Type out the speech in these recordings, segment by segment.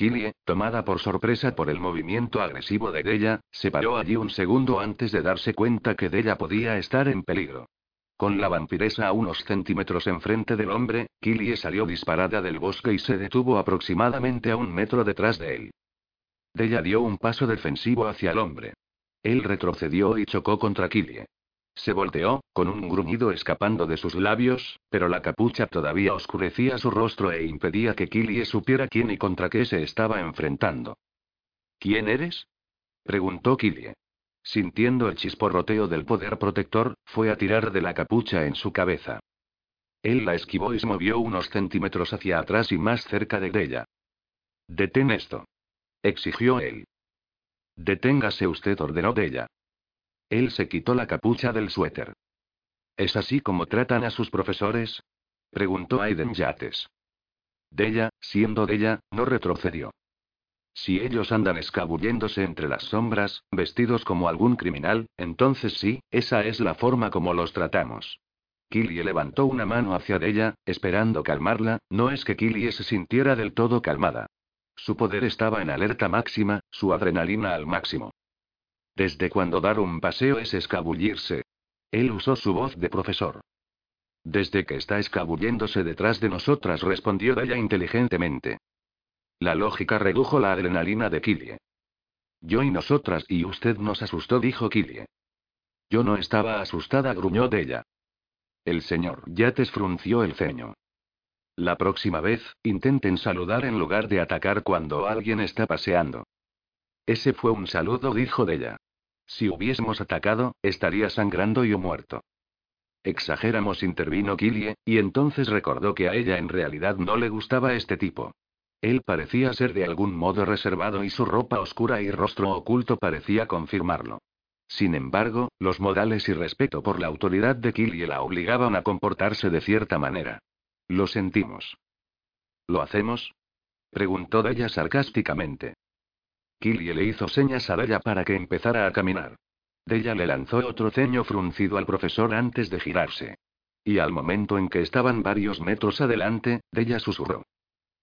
Killie, tomada por sorpresa por el movimiento agresivo de Della, se paró allí un segundo antes de darse cuenta que Della podía estar en peligro. Con la vampiresa a unos centímetros enfrente del hombre, Killie salió disparada del bosque y se detuvo aproximadamente a un metro detrás de él. Della dio un paso defensivo hacia el hombre. Él retrocedió y chocó contra Killie. Se volteó, con un gruñido escapando de sus labios, pero la capucha todavía oscurecía su rostro e impedía que Killie supiera quién y contra qué se estaba enfrentando. ¿Quién eres? preguntó Killie. Sintiendo el chisporroteo del poder protector, fue a tirar de la capucha en su cabeza. Él la esquivó y se movió unos centímetros hacia atrás y más cerca de ella. Detén esto. Exigió él. Deténgase usted, ordenó de ella. Él se quitó la capucha del suéter. ¿Es así como tratan a sus profesores? preguntó Aiden Yates. Della, siendo Della, no retrocedió. Si ellos andan escabulléndose entre las sombras, vestidos como algún criminal, entonces sí, esa es la forma como los tratamos. Killie levantó una mano hacia Della, esperando calmarla, no es que Killie se sintiera del todo calmada. Su poder estaba en alerta máxima, su adrenalina al máximo. ¿Desde cuando dar un paseo es escabullirse? Él usó su voz de profesor. Desde que está escabulléndose detrás de nosotras, respondió Della inteligentemente. La lógica redujo la adrenalina de Killie. Yo y nosotras y usted nos asustó, dijo Killie. Yo no estaba asustada, gruñó Della. El señor Yates frunció el ceño. La próxima vez, intenten saludar en lugar de atacar cuando alguien está paseando. Ese fue un saludo, dijo Della. Si hubiésemos atacado, estaría sangrando y muerto. Exageramos, intervino Killie, y entonces recordó que a ella en realidad no le gustaba este tipo. Él parecía ser de algún modo reservado y su ropa oscura y rostro oculto parecía confirmarlo. Sin embargo, los modales y respeto por la autoridad de Killie la obligaban a comportarse de cierta manera. Lo sentimos. ¿Lo hacemos? preguntó ella sarcásticamente. Killie le hizo señas a Della para que empezara a caminar. Della le lanzó otro ceño fruncido al profesor antes de girarse. Y al momento en que estaban varios metros adelante, Della susurró.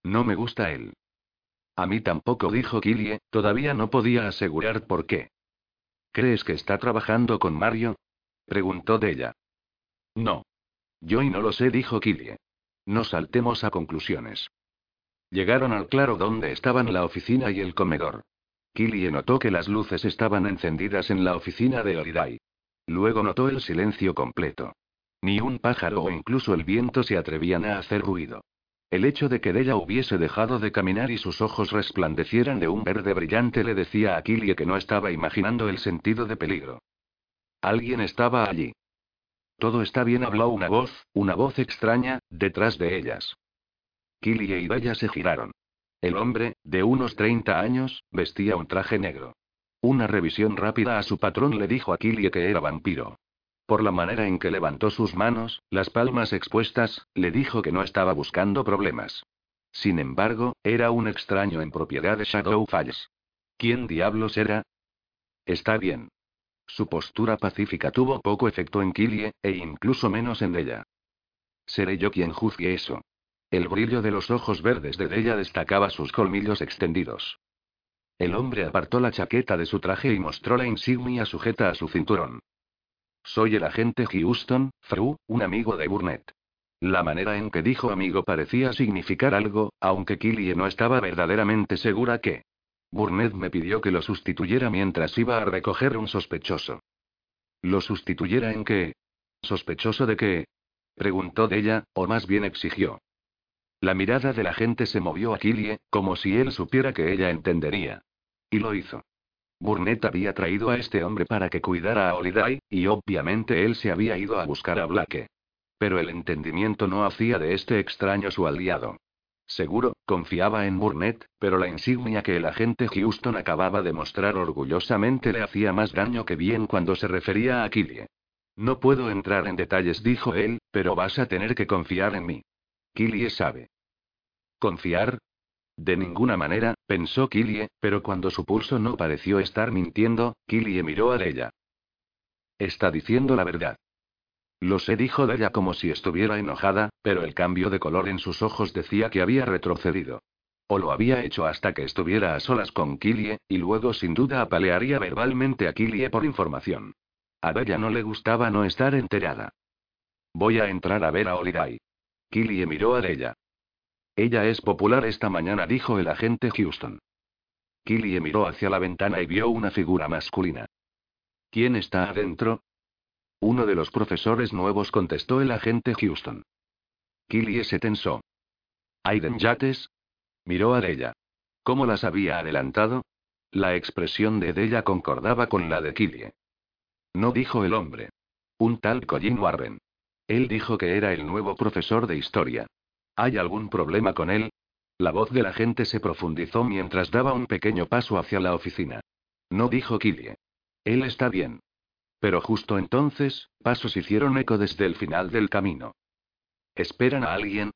No me gusta él. A mí tampoco, dijo Killie, todavía no podía asegurar por qué. ¿Crees que está trabajando con Mario? preguntó Della. No. Yo y no lo sé, dijo Killie. No saltemos a conclusiones. Llegaron al claro donde estaban la oficina y el comedor. Killie notó que las luces estaban encendidas en la oficina de Holiday. Luego notó el silencio completo. Ni un pájaro o incluso el viento se atrevían a hacer ruido. El hecho de que Della hubiese dejado de caminar y sus ojos resplandecieran de un verde brillante le decía a Killie que no estaba imaginando el sentido de peligro. Alguien estaba allí. Todo está bien, habló una voz, una voz extraña, detrás de ellas. Killie y Della se giraron. El hombre, de unos 30 años, vestía un traje negro. Una revisión rápida a su patrón le dijo a Killie que era vampiro. Por la manera en que levantó sus manos, las palmas expuestas, le dijo que no estaba buscando problemas. Sin embargo, era un extraño en propiedad de Shadow Falls. ¿Quién diablos era? Está bien. Su postura pacífica tuvo poco efecto en Killie, e incluso menos en ella. Seré yo quien juzgue eso. El brillo de los ojos verdes de ella destacaba sus colmillos extendidos. El hombre apartó la chaqueta de su traje y mostró la insignia sujeta a su cinturón. Soy el agente Houston, Fru, un amigo de Burnett. La manera en que dijo amigo parecía significar algo, aunque Killie no estaba verdaderamente segura que. Burnett me pidió que lo sustituyera mientras iba a recoger un sospechoso. ¿Lo sustituyera en qué? ¿Sospechoso de qué? Preguntó de ella, o más bien exigió. La mirada de la gente se movió a Killie, como si él supiera que ella entendería. Y lo hizo. Burnett había traído a este hombre para que cuidara a Holiday, y obviamente él se había ido a buscar a Blake. Pero el entendimiento no hacía de este extraño su aliado. Seguro, confiaba en Burnett, pero la insignia que el agente Houston acababa de mostrar orgullosamente le hacía más daño que bien cuando se refería a Killie. No puedo entrar en detalles, dijo él, pero vas a tener que confiar en mí. Killie sabe. ¿Confiar? De ninguna manera, pensó Killie, pero cuando su pulso no pareció estar mintiendo, Killie miró a ella. Está diciendo la verdad. Lo sé, dijo ella como si estuviera enojada, pero el cambio de color en sus ojos decía que había retrocedido. O lo había hecho hasta que estuviera a solas con Killie, y luego sin duda apalearía verbalmente a Killie por información. A Bella no le gustaba no estar enterada. Voy a entrar a ver a Holiday. Killie miró a ella. Ella es popular esta mañana, dijo el agente Houston. Killie miró hacia la ventana y vio una figura masculina. ¿Quién está adentro? Uno de los profesores nuevos contestó el agente Houston. Killie se tensó. ¿Aiden Yates? Miró a Della. ¿Cómo las había adelantado? La expresión de Della concordaba con la de Killie. No dijo el hombre. Un tal Colin Warren. Él dijo que era el nuevo profesor de historia. ¿Hay algún problema con él? La voz del agente se profundizó mientras daba un pequeño paso hacia la oficina. No dijo Killie. Él está bien. Pero justo entonces, pasos hicieron eco desde el final del camino. ¿Esperan a alguien?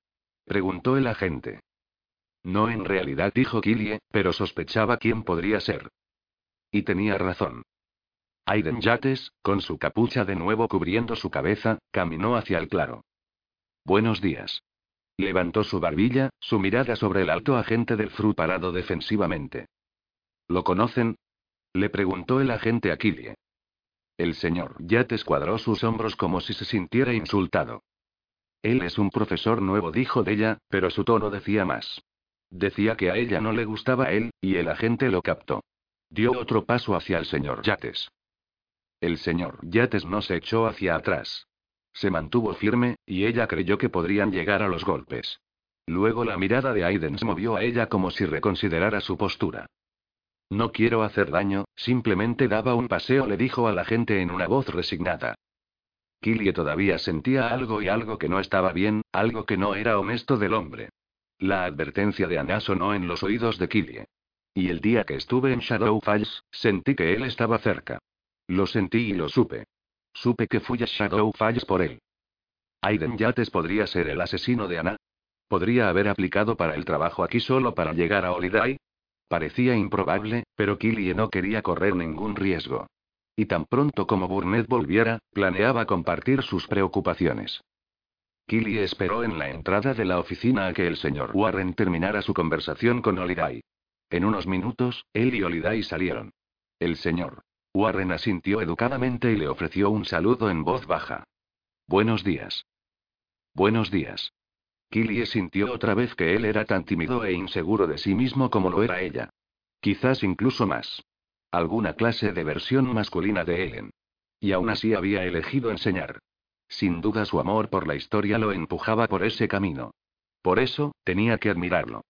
preguntó el agente. No en realidad dijo Killie, pero sospechaba quién podría ser. Y tenía razón. Aiden Yates, con su capucha de nuevo cubriendo su cabeza, caminó hacia el claro. Buenos días. Levantó su barbilla, su mirada sobre el alto agente del Fru parado defensivamente. ¿Lo conocen? Le preguntó el agente a Killie. El señor Yates cuadró sus hombros como si se sintiera insultado. Él es un profesor nuevo, dijo de ella, pero su tono decía más. Decía que a ella no le gustaba él, y el agente lo captó. Dio otro paso hacia el señor Yates. El señor Yates no se echó hacia atrás. Se mantuvo firme, y ella creyó que podrían llegar a los golpes. Luego la mirada de Aiden se movió a ella como si reconsiderara su postura. No quiero hacer daño, simplemente daba un paseo, le dijo a la gente en una voz resignada. Killie todavía sentía algo y algo que no estaba bien, algo que no era honesto del hombre. La advertencia de Anna sonó en los oídos de Killie. Y el día que estuve en Shadow Falls, sentí que él estaba cerca. Lo sentí y lo supe. Supe que fui a Shadow Falls por él. Aiden Yates podría ser el asesino de Ana. ¿Podría haber aplicado para el trabajo aquí solo para llegar a Holiday? Parecía improbable, pero Killie no quería correr ningún riesgo. Y tan pronto como Burnett volviera, planeaba compartir sus preocupaciones. Killie esperó en la entrada de la oficina a que el señor Warren terminara su conversación con Holiday. En unos minutos, él y Holiday salieron. El señor Warren asintió educadamente y le ofreció un saludo en voz baja. Buenos días. Buenos días. Killie sintió otra vez que él era tan tímido e inseguro de sí mismo como lo era ella. Quizás incluso más. Alguna clase de versión masculina de Ellen. Y aún así había elegido enseñar. Sin duda su amor por la historia lo empujaba por ese camino. Por eso, tenía que admirarlo.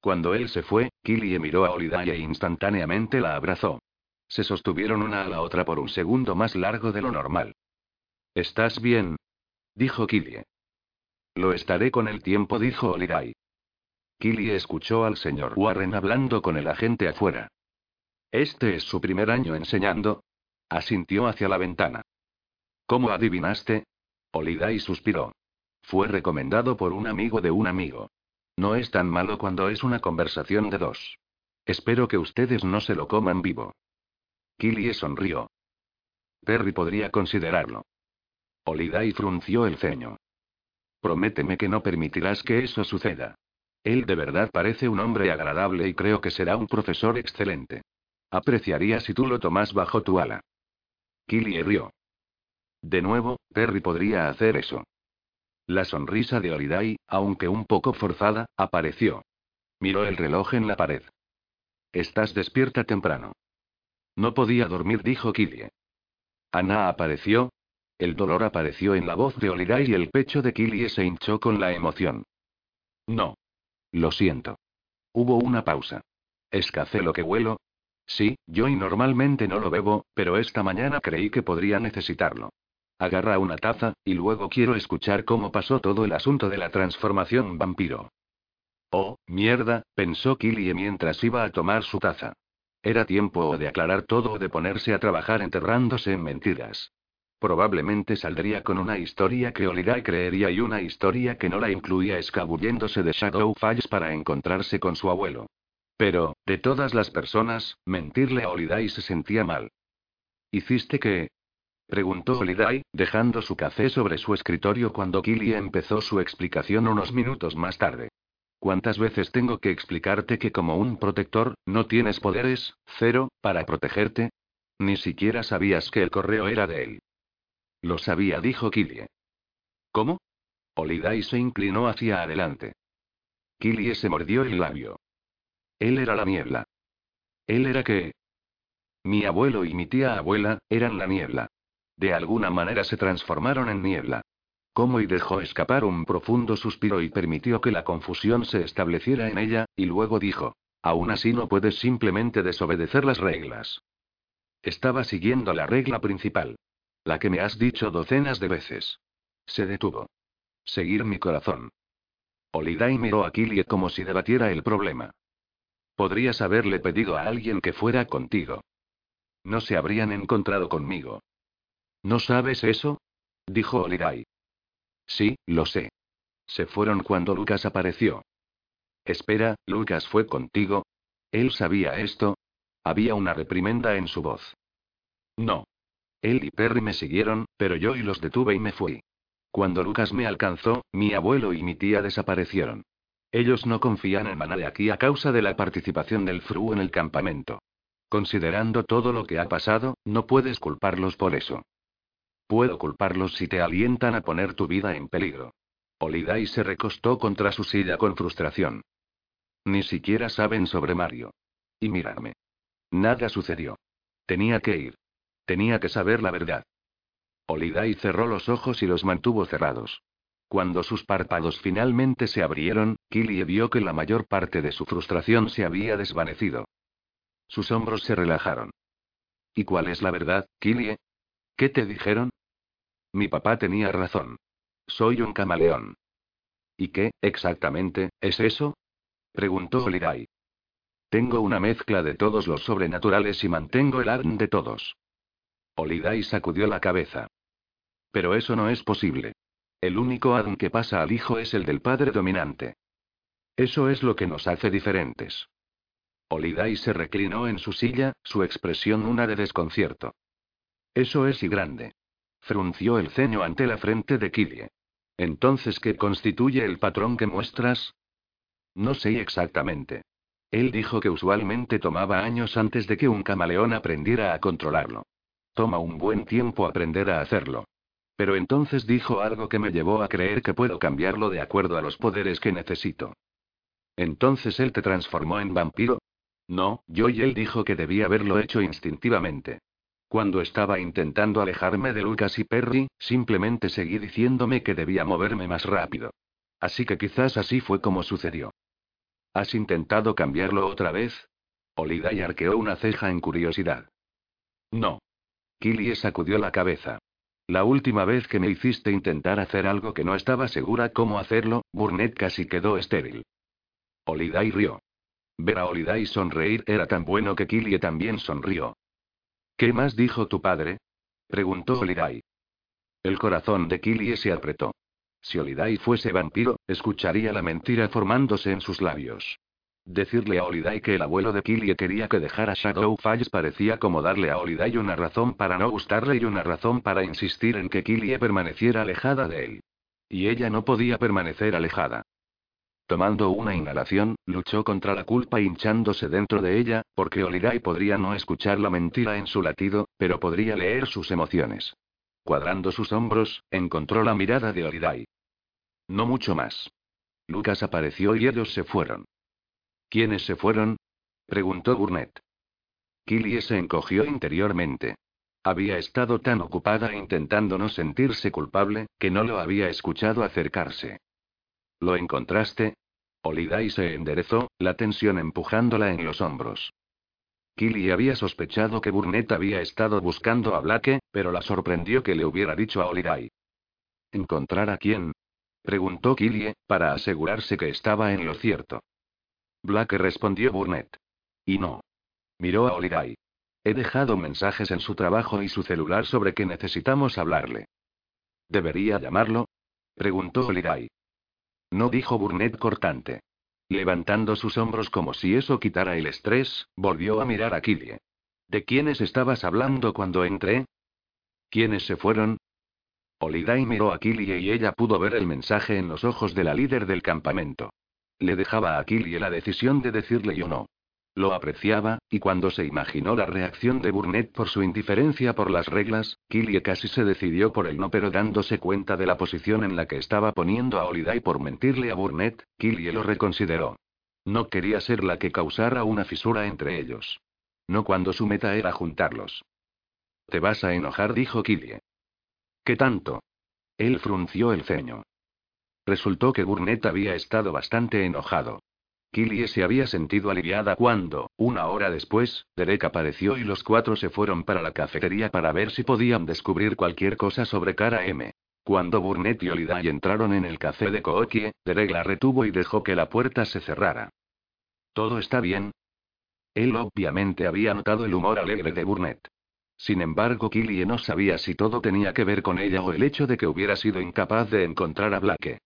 Cuando él se fue, Killie miró a Holiday e instantáneamente la abrazó. Se sostuvieron una a la otra por un segundo más largo de lo normal. ¿Estás bien? dijo Killie. Lo estaré con el tiempo, dijo Holiday. Killie escuchó al señor Warren hablando con el agente afuera. Este es su primer año enseñando. Asintió hacia la ventana. ¿Cómo adivinaste? Holiday suspiró. Fue recomendado por un amigo de un amigo. No es tan malo cuando es una conversación de dos. Espero que ustedes no se lo coman vivo. Killie sonrió. Terry podría considerarlo. Holiday frunció el ceño. Prométeme que no permitirás que eso suceda. Él de verdad parece un hombre agradable y creo que será un profesor excelente. Apreciaría si tú lo tomas bajo tu ala. Killie rió. De nuevo, Terry podría hacer eso. La sonrisa de Holiday, aunque un poco forzada, apareció. Miró el reloj en la pared. Estás despierta temprano. No podía dormir, dijo Killie. Ana apareció. El dolor apareció en la voz de Holiday y el pecho de Killie se hinchó con la emoción. No. Lo siento. Hubo una pausa. ¿Es café lo que huelo? Sí, yo y normalmente no lo bebo, pero esta mañana creí que podría necesitarlo. Agarra una taza, y luego quiero escuchar cómo pasó todo el asunto de la transformación vampiro. Oh, mierda, pensó Killie mientras iba a tomar su taza. Era tiempo o de aclarar todo o de ponerse a trabajar enterrándose en mentiras. Probablemente saldría con una historia que Oliday creería y una historia que no la incluía escabulléndose de Shadow Falls para encontrarse con su abuelo. Pero, de todas las personas, mentirle a Oliday se sentía mal. ¿Hiciste qué? preguntó Oliday, dejando su café sobre su escritorio cuando Killy empezó su explicación unos minutos más tarde. ¿Cuántas veces tengo que explicarte que como un protector, no tienes poderes, cero, para protegerte? Ni siquiera sabías que el correo era de él. Lo sabía, dijo Killie. ¿Cómo? Oliday se inclinó hacia adelante. Killie se mordió el labio. Él era la niebla. ¿Él era qué? Mi abuelo y mi tía abuela, eran la niebla. De alguna manera se transformaron en niebla. Como y dejó escapar un profundo suspiro y permitió que la confusión se estableciera en ella, y luego dijo, aún así no puedes simplemente desobedecer las reglas. Estaba siguiendo la regla principal. La que me has dicho docenas de veces. Se detuvo. Seguir mi corazón. Oliday miró a Killie como si debatiera el problema. Podrías haberle pedido a alguien que fuera contigo. No se habrían encontrado conmigo. ¿No sabes eso? dijo Oliday. Sí, lo sé. Se fueron cuando Lucas apareció. Espera, ¿Lucas fue contigo? ¿Él sabía esto? Había una reprimenda en su voz. No. Él y Perry me siguieron, pero yo y los detuve y me fui. Cuando Lucas me alcanzó, mi abuelo y mi tía desaparecieron. Ellos no confían en Maná de aquí a causa de la participación del Fru en el campamento. Considerando todo lo que ha pasado, no puedes culparlos por eso. Puedo culparlos si te alientan a poner tu vida en peligro. Oliday se recostó contra su silla con frustración. Ni siquiera saben sobre Mario. Y mírame. Nada sucedió. Tenía que ir. Tenía que saber la verdad. Oliday cerró los ojos y los mantuvo cerrados. Cuando sus párpados finalmente se abrieron, Killie vio que la mayor parte de su frustración se había desvanecido. Sus hombros se relajaron. ¿Y cuál es la verdad, Killie? ¿Qué te dijeron? Mi papá tenía razón. Soy un camaleón. ¿Y qué, exactamente, es eso? preguntó Oliday. Tengo una mezcla de todos los sobrenaturales y mantengo el ADN de todos. Oliday sacudió la cabeza. Pero eso no es posible. El único ADN que pasa al hijo es el del padre dominante. Eso es lo que nos hace diferentes. Oliday se reclinó en su silla, su expresión una de desconcierto. Eso es y grande. Frunció el ceño ante la frente de Killie. Entonces, ¿qué constituye el patrón que muestras? No sé exactamente. Él dijo que usualmente tomaba años antes de que un camaleón aprendiera a controlarlo. Toma un buen tiempo aprender a hacerlo. Pero entonces dijo algo que me llevó a creer que puedo cambiarlo de acuerdo a los poderes que necesito. Entonces él te transformó en vampiro. No, yo y él dijo que debía haberlo hecho instintivamente. Cuando estaba intentando alejarme de Lucas y Perry, simplemente seguí diciéndome que debía moverme más rápido. Así que quizás así fue como sucedió. ¿Has intentado cambiarlo otra vez? Oliday arqueó una ceja en curiosidad. No. Killie sacudió la cabeza. La última vez que me hiciste intentar hacer algo que no estaba segura cómo hacerlo, Burnett casi quedó estéril. Oliday rió. Ver a Oliday sonreír era tan bueno que Killie también sonrió. ¿Qué más dijo tu padre? preguntó Oliday. El corazón de Killie se apretó. Si Oliday fuese vampiro, escucharía la mentira formándose en sus labios. Decirle a Oliday que el abuelo de Killie quería que dejara Shadow Falls parecía como darle a Oliday una razón para no gustarle y una razón para insistir en que Killie permaneciera alejada de él. Y ella no podía permanecer alejada. Tomando una inhalación, luchó contra la culpa hinchándose dentro de ella, porque Oliday podría no escuchar la mentira en su latido, pero podría leer sus emociones. Cuadrando sus hombros, encontró la mirada de Oliday. No mucho más. Lucas apareció y ellos se fueron. ¿Quiénes se fueron? preguntó Burnett. Killie se encogió interiormente. Había estado tan ocupada intentando no sentirse culpable, que no lo había escuchado acercarse. ¿Lo encontraste? Oliday se enderezó, la tensión empujándola en los hombros. Killy había sospechado que Burnett había estado buscando a Blake, pero la sorprendió que le hubiera dicho a Oliday. ¿Encontrar a quién? Preguntó Killie, para asegurarse que estaba en lo cierto. Black respondió Burnett. Y no. Miró a Holiday. He dejado mensajes en su trabajo y su celular sobre que necesitamos hablarle. ¿Debería llamarlo? Preguntó Holiday. No dijo Burnett cortante. Levantando sus hombros como si eso quitara el estrés, volvió a mirar a Killie. ¿De quiénes estabas hablando cuando entré? ¿Quiénes se fueron? Holiday miró a Killie y ella pudo ver el mensaje en los ojos de la líder del campamento. Le dejaba a Killie la decisión de decirle yo no. Lo apreciaba, y cuando se imaginó la reacción de Burnett por su indiferencia por las reglas, Killie casi se decidió por el no, pero dándose cuenta de la posición en la que estaba poniendo a Holiday por mentirle a Burnett, Killie lo reconsideró. No quería ser la que causara una fisura entre ellos. No cuando su meta era juntarlos. Te vas a enojar, dijo Killie. ¿Qué tanto? Él frunció el ceño. Resultó que Burnett había estado bastante enojado. Killie se había sentido aliviada cuando, una hora después, Derek apareció y los cuatro se fueron para la cafetería para ver si podían descubrir cualquier cosa sobre Cara M. Cuando Burnett y Holiday entraron en el café de Kookie, Derek la retuvo y dejó que la puerta se cerrara. ¿Todo está bien? Él obviamente había notado el humor alegre de Burnett. Sin embargo, Killie no sabía si todo tenía que ver con ella o el hecho de que hubiera sido incapaz de encontrar a Blake.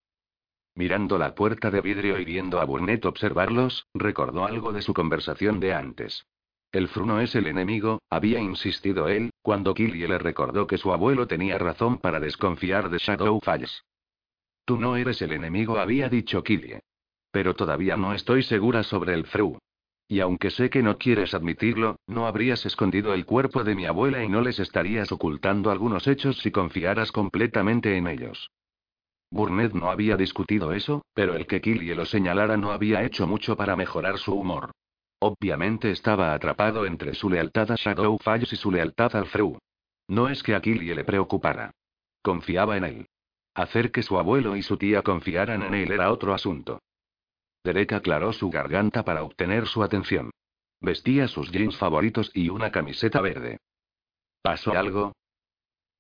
Mirando la puerta de vidrio y viendo a Burnett observarlos, recordó algo de su conversación de antes. El fruno es el enemigo, había insistido él, cuando Killie le recordó que su abuelo tenía razón para desconfiar de Shadow Falls. Tú no eres el enemigo, había dicho Killie. Pero todavía no estoy segura sobre el fru. Y aunque sé que no quieres admitirlo, no habrías escondido el cuerpo de mi abuela y no les estarías ocultando algunos hechos si confiaras completamente en ellos. Burnett no había discutido eso, pero el que Killie lo señalara no había hecho mucho para mejorar su humor. Obviamente estaba atrapado entre su lealtad a Shadow Falls y su lealtad al Frew. No es que a Killie le preocupara. Confiaba en él. Hacer que su abuelo y su tía confiaran en él era otro asunto. Derek aclaró su garganta para obtener su atención. Vestía sus jeans favoritos y una camiseta verde. ¿Pasó algo?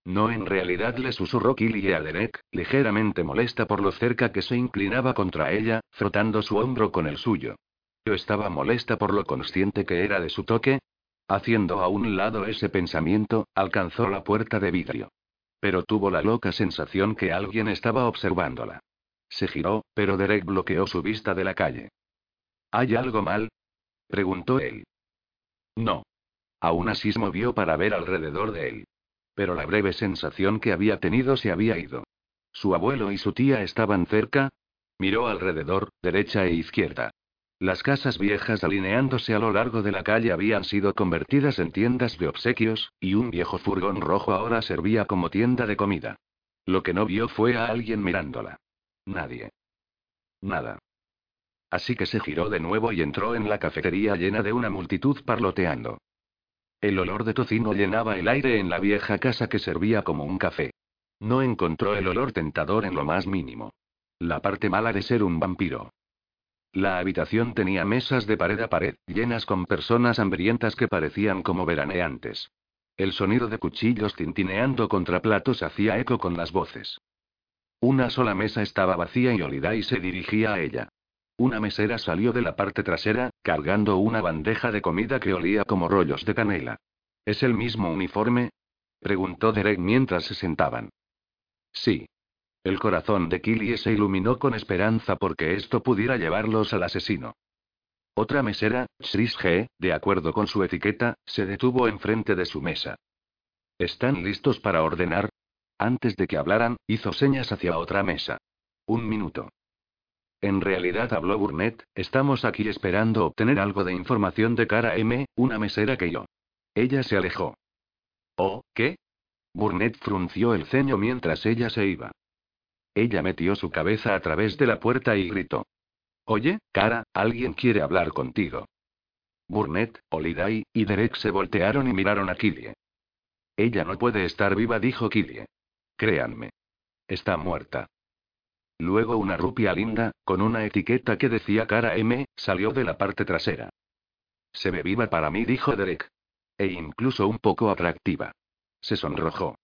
No, en realidad le susurró Killy a Derek, ligeramente molesta por lo cerca que se inclinaba contra ella, frotando su hombro con el suyo. Yo estaba molesta por lo consciente que era de su toque. Haciendo a un lado ese pensamiento, alcanzó la puerta de vidrio. Pero tuvo la loca sensación que alguien estaba observándola. Se giró, pero Derek bloqueó su vista de la calle. ¿Hay algo mal? preguntó él. No. Aún así se movió para ver alrededor de él. Pero la breve sensación que había tenido se había ido. Su abuelo y su tía estaban cerca. Miró alrededor, derecha e izquierda. Las casas viejas alineándose a lo largo de la calle habían sido convertidas en tiendas de obsequios, y un viejo furgón rojo ahora servía como tienda de comida. Lo que no vio fue a alguien mirándola. Nadie. Nada. Así que se giró de nuevo y entró en la cafetería llena de una multitud parloteando. El olor de tocino llenaba el aire en la vieja casa que servía como un café. No encontró el olor tentador en lo más mínimo. La parte mala de ser un vampiro. La habitación tenía mesas de pared a pared, llenas con personas hambrientas que parecían como veraneantes. El sonido de cuchillos tintineando contra platos hacía eco con las voces. Una sola mesa estaba vacía y Holiday se dirigía a ella. Una mesera salió de la parte trasera, cargando una bandeja de comida que olía como rollos de canela. ¿Es el mismo uniforme? preguntó Derek mientras se sentaban. Sí. El corazón de Killie se iluminó con esperanza porque esto pudiera llevarlos al asesino. Otra mesera, Chris G., de acuerdo con su etiqueta, se detuvo enfrente de su mesa. ¿Están listos para ordenar? Antes de que hablaran, hizo señas hacia otra mesa. Un minuto. En realidad habló Burnett, estamos aquí esperando obtener algo de información de cara M, una mesera que yo. Ella se alejó. ¿Oh, qué? Burnett frunció el ceño mientras ella se iba. Ella metió su cabeza a través de la puerta y gritó. Oye, cara, alguien quiere hablar contigo. Burnett, Holiday, y Derek se voltearon y miraron a Killie. Ella no puede estar viva, dijo Killie. Créanme. Está muerta. Luego una rupia linda, con una etiqueta que decía cara M, salió de la parte trasera. Se ve viva para mí, dijo Derek. E incluso un poco atractiva. Se sonrojó.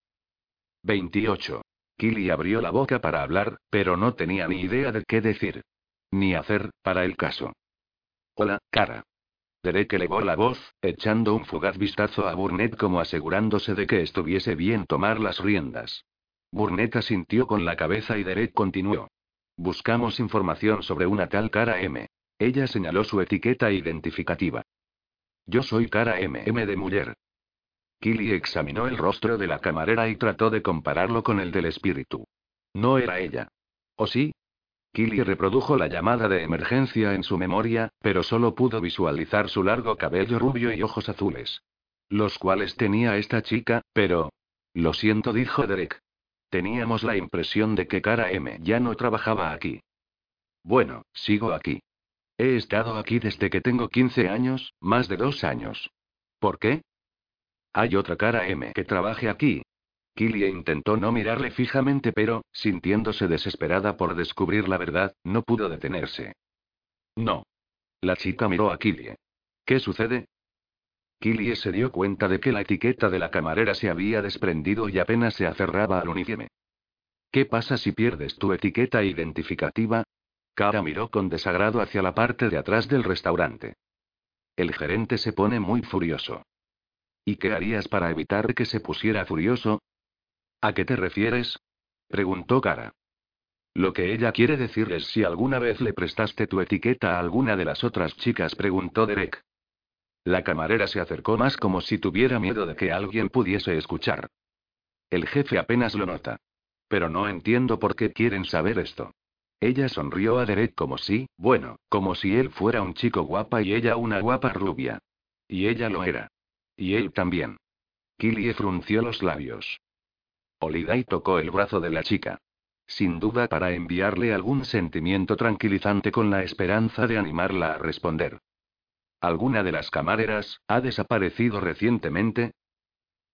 28. Killy abrió la boca para hablar, pero no tenía ni idea de qué decir. Ni hacer, para el caso. Hola, cara. Derek elevó la voz, echando un fugaz vistazo a Burnett como asegurándose de que estuviese bien tomar las riendas. Burnett asintió con la cabeza y Derek continuó. Buscamos información sobre una tal cara M. Ella señaló su etiqueta identificativa. Yo soy cara MM de mujer. Killy examinó el rostro de la camarera y trató de compararlo con el del espíritu. No era ella. ¿O sí? Killy reprodujo la llamada de emergencia en su memoria, pero solo pudo visualizar su largo cabello rubio y ojos azules. Los cuales tenía esta chica, pero... Lo siento, dijo Derek. Teníamos la impresión de que Cara M ya no trabajaba aquí. Bueno, sigo aquí. He estado aquí desde que tengo 15 años, más de dos años. ¿Por qué? Hay otra cara M que trabaje aquí, Killie intentó no mirarle fijamente, pero, sintiéndose desesperada por descubrir la verdad, no pudo detenerse. No. La chica miró a Killie. ¿Qué sucede? Killie se dio cuenta de que la etiqueta de la camarera se había desprendido y apenas se aferraba al uniforme. ¿Qué pasa si pierdes tu etiqueta identificativa? Cara miró con desagrado hacia la parte de atrás del restaurante. El gerente se pone muy furioso. ¿Y qué harías para evitar que se pusiera furioso? ¿A qué te refieres? preguntó Cara. Lo que ella quiere decir es si alguna vez le prestaste tu etiqueta a alguna de las otras chicas, preguntó Derek. La camarera se acercó más como si tuviera miedo de que alguien pudiese escuchar. El jefe apenas lo nota. Pero no entiendo por qué quieren saber esto. Ella sonrió a Derek como si, bueno, como si él fuera un chico guapa y ella una guapa rubia. Y ella lo era. Y él también. Killie frunció los labios. Holiday tocó el brazo de la chica. Sin duda para enviarle algún sentimiento tranquilizante con la esperanza de animarla a responder. ¿Alguna de las camareras ha desaparecido recientemente?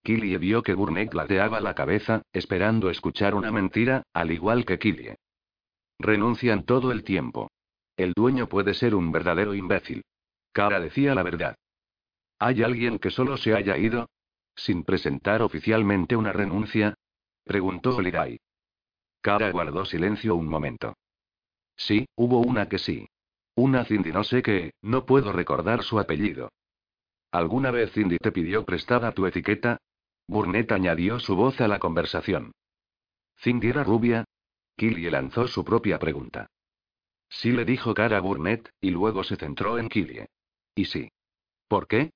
Killie vio que Burnett ladeaba la cabeza, esperando escuchar una mentira, al igual que Killie. Renuncian todo el tiempo. El dueño puede ser un verdadero imbécil. Cara decía la verdad. ¿Hay alguien que solo se haya ido? Sin presentar oficialmente una renuncia, Preguntó Holiday. Cara guardó silencio un momento. Sí, hubo una que sí. Una Cindy no sé qué, no puedo recordar su apellido. ¿Alguna vez Cindy te pidió prestada tu etiqueta? Burnett añadió su voz a la conversación. ¿Cindy era rubia? Killie lanzó su propia pregunta. Sí le dijo cara a Burnett, y luego se centró en Killie. ¿Y sí? ¿Por qué?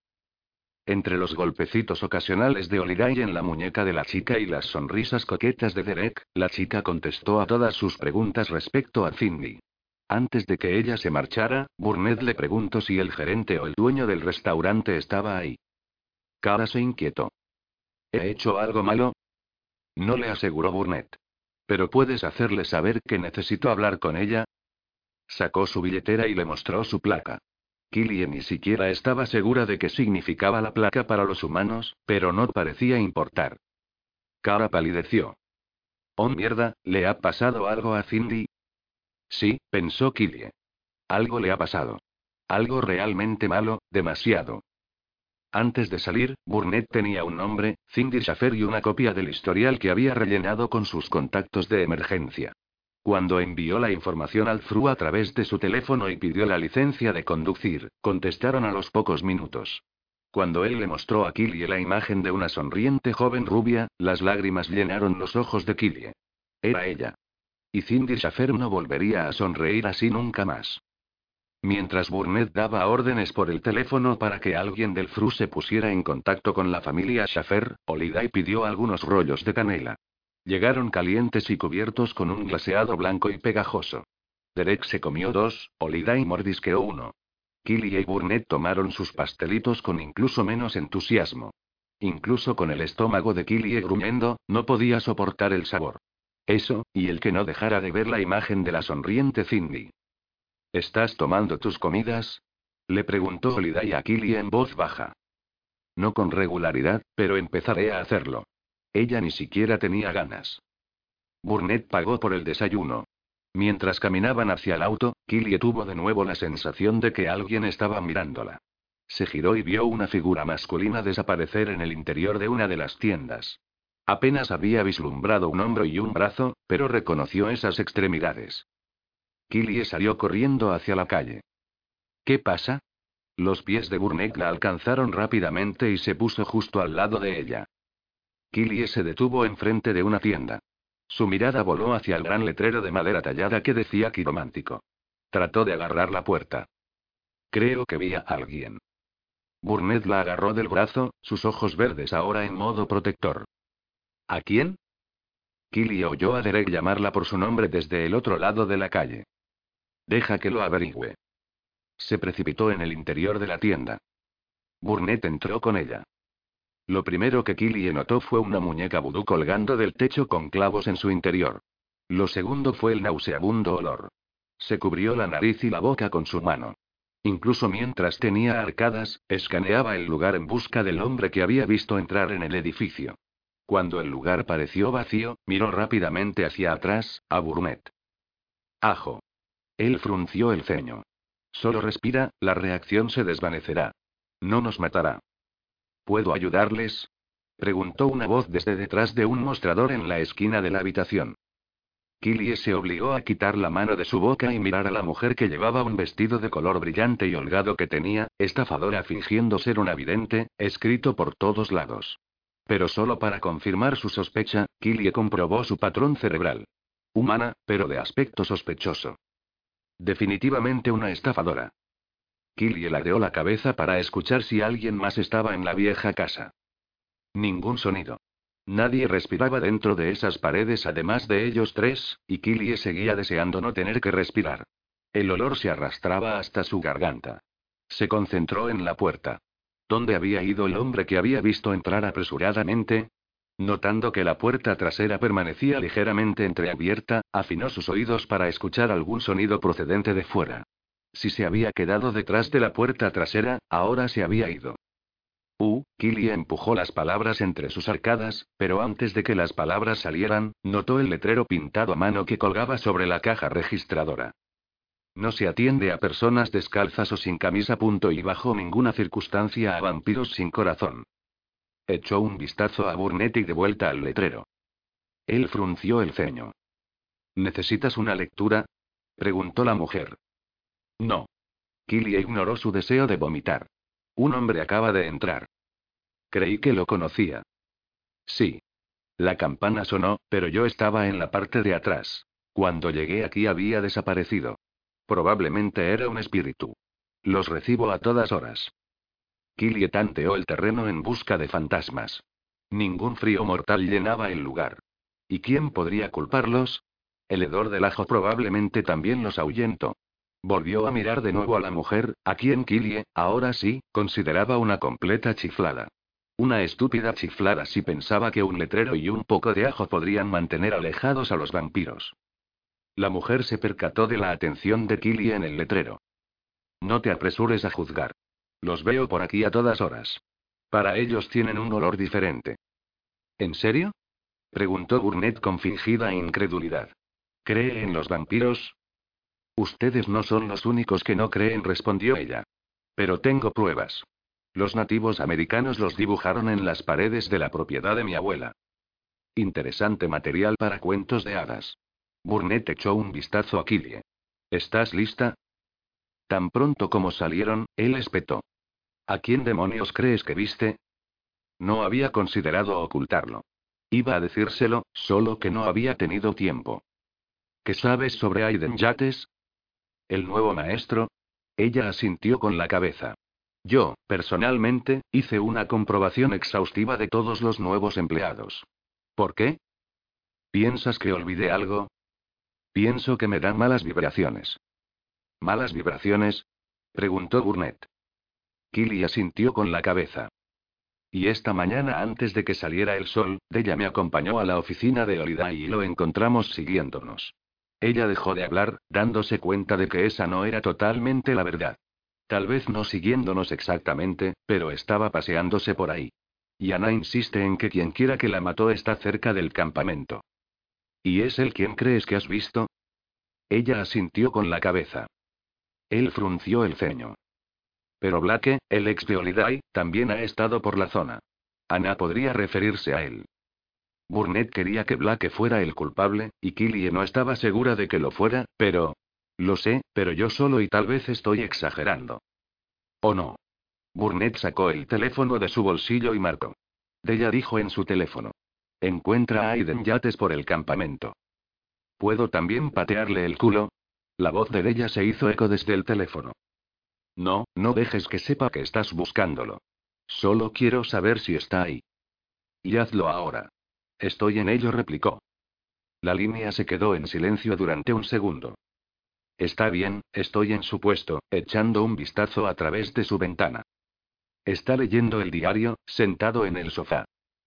Entre los golpecitos ocasionales de Holiday en la muñeca de la chica y las sonrisas coquetas de Derek, la chica contestó a todas sus preguntas respecto a Cindy. Antes de que ella se marchara, Burnett le preguntó si el gerente o el dueño del restaurante estaba ahí. Cara se inquietó. ¿He hecho algo malo? No le aseguró Burnett. Pero puedes hacerle saber que necesito hablar con ella. Sacó su billetera y le mostró su placa. Killian ni siquiera estaba segura de qué significaba la placa para los humanos, pero no parecía importar. Cara palideció. Oh mierda, ¿le ha pasado algo a Cindy? Sí, pensó Killie. Algo le ha pasado. Algo realmente malo, demasiado. Antes de salir, Burnett tenía un nombre, Cindy Schaffer y una copia del historial que había rellenado con sus contactos de emergencia. Cuando envió la información al FRU a través de su teléfono y pidió la licencia de conducir, contestaron a los pocos minutos. Cuando él le mostró a Killie la imagen de una sonriente joven rubia, las lágrimas llenaron los ojos de Killie. Era ella. Y Cindy Schaffer no volvería a sonreír así nunca más. Mientras Burnett daba órdenes por el teléfono para que alguien del FRU se pusiera en contacto con la familia Schaffer, Holiday pidió algunos rollos de canela. Llegaron calientes y cubiertos con un glaseado blanco y pegajoso. Derek se comió dos, y mordisqueó uno. Killy y Burnett tomaron sus pastelitos con incluso menos entusiasmo. Incluso con el estómago de Killy gruñendo, no podía soportar el sabor. Eso, y el que no dejara de ver la imagen de la sonriente Cindy. ¿Estás tomando tus comidas? Le preguntó Holiday a Killy en voz baja. No con regularidad, pero empezaré a hacerlo. Ella ni siquiera tenía ganas. Burnett pagó por el desayuno. Mientras caminaban hacia el auto, Killie tuvo de nuevo la sensación de que alguien estaba mirándola. Se giró y vio una figura masculina desaparecer en el interior de una de las tiendas. Apenas había vislumbrado un hombro y un brazo, pero reconoció esas extremidades. Killie salió corriendo hacia la calle. ¿Qué pasa? Los pies de Burnett la alcanzaron rápidamente y se puso justo al lado de ella. Killie se detuvo enfrente de una tienda. Su mirada voló hacia el gran letrero de madera tallada que decía quiromántico. Trató de agarrar la puerta. Creo que vi a alguien. Burnett la agarró del brazo, sus ojos verdes ahora en modo protector. ¿A quién? Killy oyó a Derek llamarla por su nombre desde el otro lado de la calle. Deja que lo averigüe. Se precipitó en el interior de la tienda. Burnett entró con ella. Lo primero que Killy notó fue una muñeca vudú colgando del techo con clavos en su interior. Lo segundo fue el nauseabundo olor. Se cubrió la nariz y la boca con su mano. Incluso mientras tenía arcadas, escaneaba el lugar en busca del hombre que había visto entrar en el edificio. Cuando el lugar pareció vacío, miró rápidamente hacia atrás, a Burnett. Ajo. Él frunció el ceño. Solo respira, la reacción se desvanecerá. No nos matará. ¿Puedo ayudarles? preguntó una voz desde detrás de un mostrador en la esquina de la habitación. Killie se obligó a quitar la mano de su boca y mirar a la mujer que llevaba un vestido de color brillante y holgado que tenía, estafadora fingiendo ser una vidente, escrito por todos lados. Pero solo para confirmar su sospecha, Killie comprobó su patrón cerebral. Humana, pero de aspecto sospechoso. Definitivamente una estafadora. Killie ladeó la cabeza para escuchar si alguien más estaba en la vieja casa. Ningún sonido. Nadie respiraba dentro de esas paredes además de ellos tres, y Killie seguía deseando no tener que respirar. El olor se arrastraba hasta su garganta. Se concentró en la puerta. ¿Dónde había ido el hombre que había visto entrar apresuradamente? Notando que la puerta trasera permanecía ligeramente entreabierta, afinó sus oídos para escuchar algún sonido procedente de fuera. Si se había quedado detrás de la puerta trasera, ahora se había ido. Uh, Killy empujó las palabras entre sus arcadas, pero antes de que las palabras salieran, notó el letrero pintado a mano que colgaba sobre la caja registradora. No se atiende a personas descalzas o sin camisa. Punto y bajo ninguna circunstancia a vampiros sin corazón. Echó un vistazo a Burnett y de vuelta al letrero. Él frunció el ceño. ¿Necesitas una lectura? preguntó la mujer. No. Killy ignoró su deseo de vomitar. Un hombre acaba de entrar. Creí que lo conocía. Sí. La campana sonó, pero yo estaba en la parte de atrás. Cuando llegué aquí había desaparecido. Probablemente era un espíritu. Los recibo a todas horas. Killie tanteó el terreno en busca de fantasmas. Ningún frío mortal llenaba el lugar. ¿Y quién podría culparlos? El hedor del ajo probablemente también los ahuyentó. Volvió a mirar de nuevo a la mujer, a quien Killie, ahora sí, consideraba una completa chiflada. Una estúpida chiflada si pensaba que un letrero y un poco de ajo podrían mantener alejados a los vampiros. La mujer se percató de la atención de Killy en el letrero. No te apresures a juzgar. Los veo por aquí a todas horas. Para ellos tienen un olor diferente. ¿En serio? preguntó Burnett con fingida incredulidad. ¿Cree en los vampiros? Ustedes no son los únicos que no creen, respondió ella. Pero tengo pruebas. Los nativos americanos los dibujaron en las paredes de la propiedad de mi abuela. Interesante material para cuentos de hadas. Burnett echó un vistazo a Killie. ¿Estás lista? Tan pronto como salieron, él espetó. ¿A quién demonios crees que viste? No había considerado ocultarlo. Iba a decírselo, solo que no había tenido tiempo. ¿Qué sabes sobre Aiden Yates? ¿El nuevo maestro? Ella asintió con la cabeza. Yo, personalmente, hice una comprobación exhaustiva de todos los nuevos empleados. ¿Por qué? ¿Piensas que olvidé algo? Pienso que me dan malas vibraciones. ¿Malas vibraciones? preguntó Burnett. Killy asintió con la cabeza. Y esta mañana antes de que saliera el sol, Della me acompañó a la oficina de Holiday y lo encontramos siguiéndonos. Ella dejó de hablar, dándose cuenta de que esa no era totalmente la verdad. Tal vez no siguiéndonos exactamente, pero estaba paseándose por ahí. Y Ana insiste en que quien quiera que la mató está cerca del campamento. ¿Y es él quien crees que has visto? Ella asintió con la cabeza. Él frunció el ceño. Pero Blake, el ex de Holiday, también ha estado por la zona. Ana podría referirse a él. Burnett quería que Blake fuera el culpable, y Killie no estaba segura de que lo fuera, pero... Lo sé, pero yo solo y tal vez estoy exagerando. ¿O no? Burnett sacó el teléfono de su bolsillo y marcó. Della dijo en su teléfono. Encuentra a Aiden Yates por el campamento. ¿Puedo también patearle el culo? La voz de Della se hizo eco desde el teléfono. No, no dejes que sepa que estás buscándolo. Solo quiero saber si está ahí. Y hazlo ahora. Estoy en ello, replicó. La línea se quedó en silencio durante un segundo. Está bien, estoy en su puesto, echando un vistazo a través de su ventana. Está leyendo el diario, sentado en el sofá.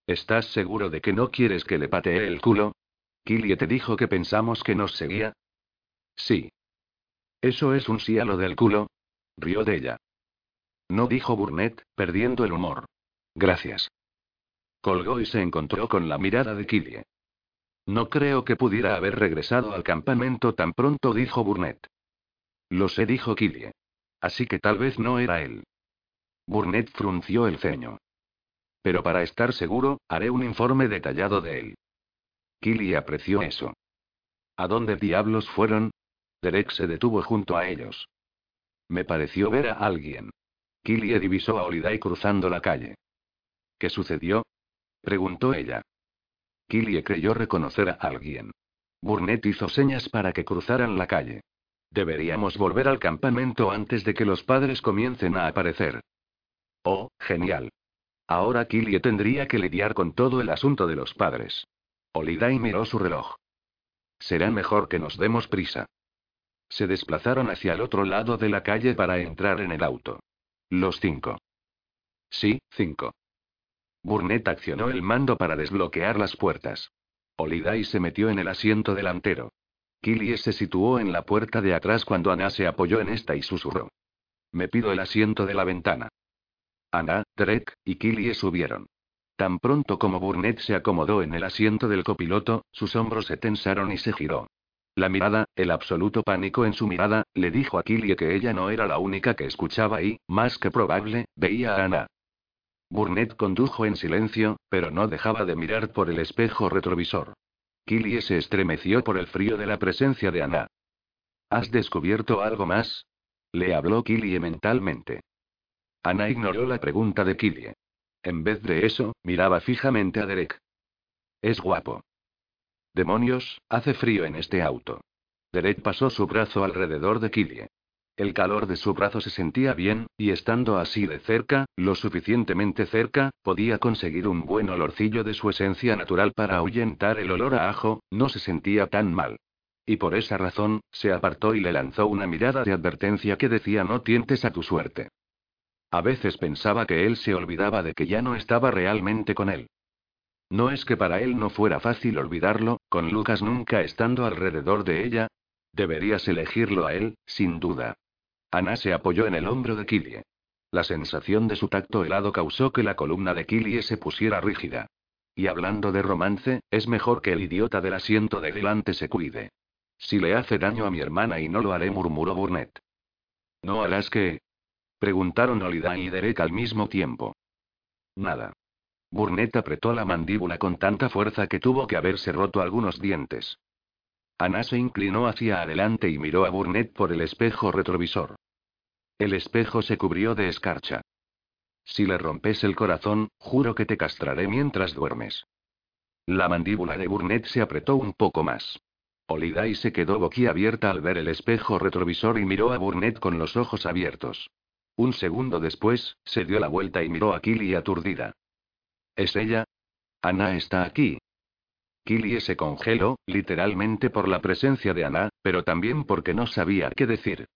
¿Estás seguro de que no quieres que le patee el culo? ¿Killie te dijo que pensamos que nos seguía? Sí. ¿Eso es un sí a lo del culo? Rió de ella. No dijo Burnett, perdiendo el humor. Gracias. Colgó y se encontró con la mirada de Killie. No creo que pudiera haber regresado al campamento tan pronto, dijo Burnett. Lo sé, dijo Killie. Así que tal vez no era él. Burnett frunció el ceño. Pero para estar seguro, haré un informe detallado de él. Killy apreció eso. ¿A dónde diablos fueron? Derek se detuvo junto a ellos. Me pareció ver a alguien. Killy divisó a Holiday cruzando la calle. ¿Qué sucedió? preguntó ella. Killy creyó reconocer a alguien. Burnett hizo señas para que cruzaran la calle. Deberíamos volver al campamento antes de que los padres comiencen a aparecer. Oh, genial. Ahora Killie tendría que lidiar con todo el asunto de los padres. Oliday miró su reloj. Será mejor que nos demos prisa. Se desplazaron hacia el otro lado de la calle para entrar en el auto. Los cinco. Sí, cinco. Burnett accionó el mando para desbloquear las puertas. Oliday se metió en el asiento delantero. Killie se situó en la puerta de atrás cuando Ana se apoyó en esta y susurró. Me pido el asiento de la ventana. Anna, Drake y Killie subieron. Tan pronto como Burnett se acomodó en el asiento del copiloto, sus hombros se tensaron y se giró. La mirada, el absoluto pánico en su mirada, le dijo a Killie que ella no era la única que escuchaba y, más que probable, veía a Anna. Burnett condujo en silencio, pero no dejaba de mirar por el espejo retrovisor. Killie se estremeció por el frío de la presencia de Anna. ¿Has descubierto algo más? Le habló Killie mentalmente. Ana ignoró la pregunta de Killie. En vez de eso, miraba fijamente a Derek. Es guapo. Demonios, hace frío en este auto. Derek pasó su brazo alrededor de Killie. El calor de su brazo se sentía bien, y estando así de cerca, lo suficientemente cerca, podía conseguir un buen olorcillo de su esencia natural para ahuyentar el olor a ajo, no se sentía tan mal. Y por esa razón, se apartó y le lanzó una mirada de advertencia que decía no tientes a tu suerte. A veces pensaba que él se olvidaba de que ya no estaba realmente con él. No es que para él no fuera fácil olvidarlo, con Lucas nunca estando alrededor de ella. Deberías elegirlo a él, sin duda. Ana se apoyó en el hombro de Killie. La sensación de su tacto helado causó que la columna de Killie se pusiera rígida. Y hablando de romance, es mejor que el idiota del asiento de delante se cuide. Si le hace daño a mi hermana y no lo haré, murmuró Burnett. ¿No harás que? Preguntaron Olidan y Derek al mismo tiempo. Nada. Burnett apretó la mandíbula con tanta fuerza que tuvo que haberse roto algunos dientes. Ana se inclinó hacia adelante y miró a Burnett por el espejo retrovisor. El espejo se cubrió de escarcha. Si le rompes el corazón, juro que te castraré mientras duermes. La mandíbula de Burnett se apretó un poco más. Oliday se quedó boquiabierta al ver el espejo retrovisor y miró a Burnett con los ojos abiertos. Un segundo después, se dio la vuelta y miró a Killy aturdida. ¿Es ella? Ana está aquí. Killy se congeló, literalmente por la presencia de Ana, pero también porque no sabía qué decir.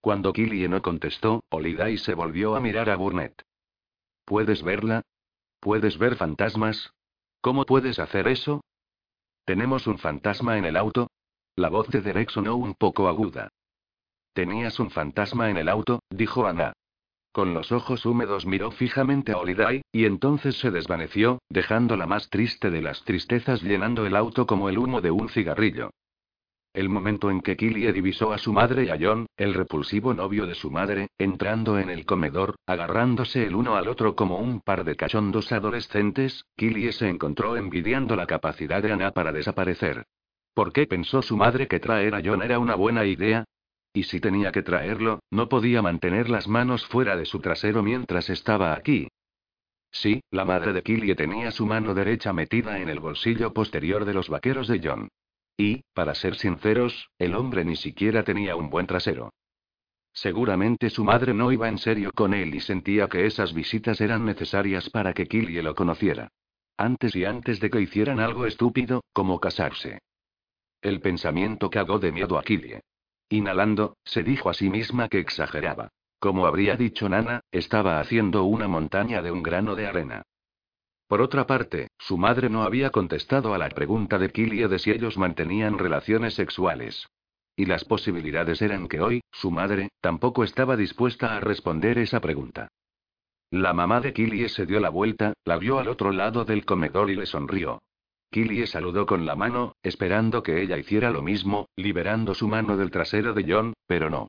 Cuando Killy no contestó, Oliday se volvió a mirar a Burnett. ¿Puedes verla? ¿Puedes ver fantasmas? ¿Cómo puedes hacer eso? ¿Tenemos un fantasma en el auto? La voz de Derek sonó un poco aguda. Tenías un fantasma en el auto, dijo Ana. Con los ojos húmedos miró fijamente a Holiday, y entonces se desvaneció, dejando la más triste de las tristezas llenando el auto como el humo de un cigarrillo. El momento en que Killie divisó a su madre y a John, el repulsivo novio de su madre, entrando en el comedor, agarrándose el uno al otro como un par de cachondos adolescentes, Killie se encontró envidiando la capacidad de Anna para desaparecer. ¿Por qué pensó su madre que traer a John era una buena idea? Y si tenía que traerlo, no podía mantener las manos fuera de su trasero mientras estaba aquí. Sí, la madre de Killie tenía su mano derecha metida en el bolsillo posterior de los vaqueros de John. Y, para ser sinceros, el hombre ni siquiera tenía un buen trasero. Seguramente su madre no iba en serio con él y sentía que esas visitas eran necesarias para que Killie lo conociera. Antes y antes de que hicieran algo estúpido, como casarse. El pensamiento cagó de miedo a Killie. Inhalando, se dijo a sí misma que exageraba. Como habría dicho Nana, estaba haciendo una montaña de un grano de arena. Por otra parte, su madre no había contestado a la pregunta de Killie de si ellos mantenían relaciones sexuales. Y las posibilidades eran que hoy, su madre, tampoco estaba dispuesta a responder esa pregunta. La mamá de Killie se dio la vuelta, la vio al otro lado del comedor y le sonrió. Killie saludó con la mano, esperando que ella hiciera lo mismo, liberando su mano del trasero de John, pero no.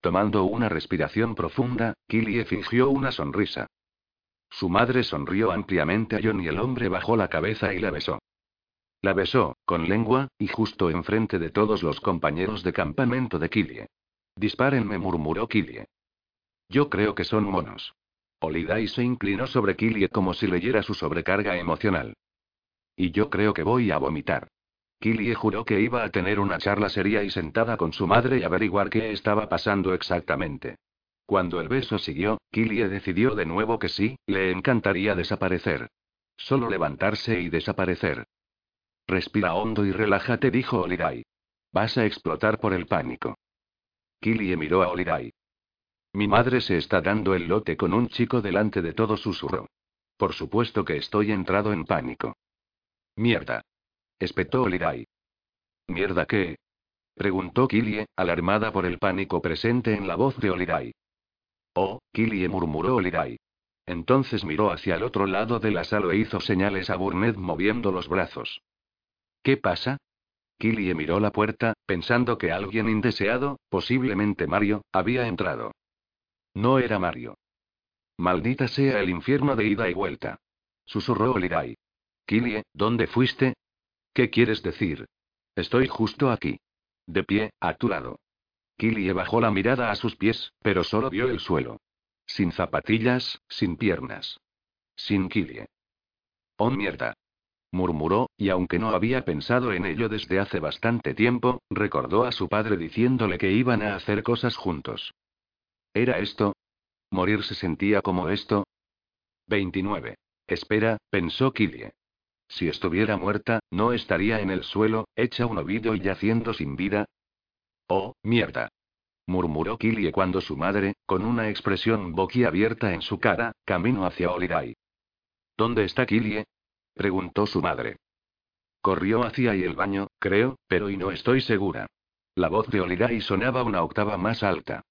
Tomando una respiración profunda, Killie fingió una sonrisa. Su madre sonrió ampliamente a John y el hombre bajó la cabeza y la besó. La besó, con lengua, y justo enfrente de todos los compañeros de campamento de Killie. Dispárenme, murmuró Killie. Yo creo que son monos. Olidai se inclinó sobre Killie como si leyera su sobrecarga emocional. Y yo creo que voy a vomitar. Killie juró que iba a tener una charla seria y sentada con su madre y averiguar qué estaba pasando exactamente. Cuando el beso siguió, Killie decidió de nuevo que sí, le encantaría desaparecer. Solo levantarse y desaparecer. Respira hondo y relájate, dijo Olirai. Vas a explotar por el pánico. Killie miró a Olirai. Mi madre se está dando el lote con un chico delante de todo susurro. Por supuesto que estoy entrado en pánico. Mierda. Espetó Olirai. ¿Mierda qué? Preguntó Killie, alarmada por el pánico presente en la voz de Olirai. Oh, Killie murmuró Olirai. Entonces miró hacia el otro lado de la sala e hizo señales a Burnett moviendo los brazos. ¿Qué pasa? Killie miró la puerta, pensando que alguien indeseado, posiblemente Mario, había entrado. No era Mario. Maldita sea el infierno de ida y vuelta. Susurró Olirai. Killie, ¿dónde fuiste? ¿Qué quieres decir? Estoy justo aquí. De pie, a tu lado. Killie bajó la mirada a sus pies, pero solo vio el suelo. Sin zapatillas, sin piernas. Sin Killie. Oh mierda. Murmuró, y aunque no había pensado en ello desde hace bastante tiempo, recordó a su padre diciéndole que iban a hacer cosas juntos. ¿Era esto? ¿Morir se sentía como esto? 29. Espera, pensó Killie. Si estuviera muerta, ¿no estaría en el suelo, hecha un ovillo y yaciendo sin vida? Oh, mierda. murmuró Killie cuando su madre, con una expresión boquiabierta en su cara, caminó hacia Olirai. ¿Dónde está Killie? preguntó su madre. Corrió hacia y el baño, creo, pero y no estoy segura. La voz de Olirai sonaba una octava más alta.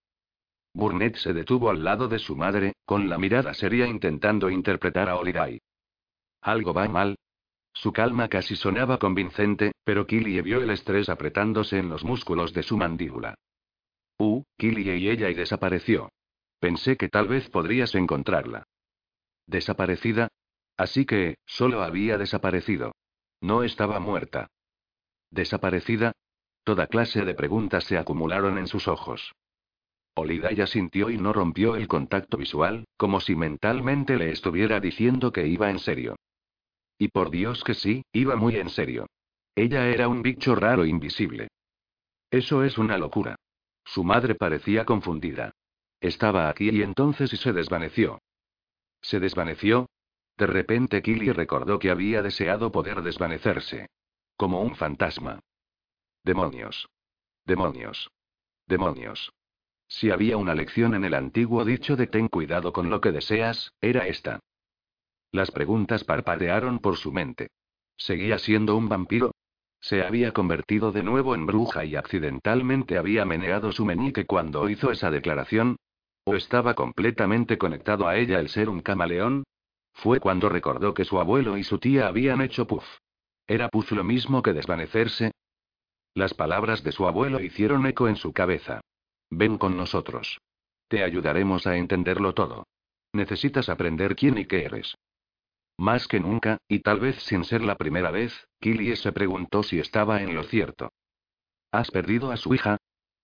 Burnett se detuvo al lado de su madre, con la mirada seria intentando interpretar a Olirai. Algo va mal, su calma casi sonaba convincente, pero Killie vio el estrés apretándose en los músculos de su mandíbula. Uh, Killie y ella y desapareció. Pensé que tal vez podrías encontrarla. ¿Desaparecida? Así que, solo había desaparecido. No estaba muerta. ¿Desaparecida? Toda clase de preguntas se acumularon en sus ojos. Olidaya sintió y no rompió el contacto visual, como si mentalmente le estuviera diciendo que iba en serio. Y por Dios que sí, iba muy en serio. Ella era un bicho raro invisible. Eso es una locura. Su madre parecía confundida. Estaba aquí y entonces y se desvaneció. ¿Se desvaneció? De repente Killy recordó que había deseado poder desvanecerse. Como un fantasma. Demonios. Demonios. Demonios. Si había una lección en el antiguo dicho de ten cuidado con lo que deseas, era esta. Las preguntas parpadearon por su mente. ¿Seguía siendo un vampiro? ¿Se había convertido de nuevo en bruja y accidentalmente había meneado su meñique cuando hizo esa declaración? ¿O estaba completamente conectado a ella el ser un camaleón? Fue cuando recordó que su abuelo y su tía habían hecho puff. ¿Era puff lo mismo que desvanecerse? Las palabras de su abuelo hicieron eco en su cabeza. Ven con nosotros. Te ayudaremos a entenderlo todo. Necesitas aprender quién y qué eres. Más que nunca, y tal vez sin ser la primera vez, Killie se preguntó si estaba en lo cierto. ¿Has perdido a su hija?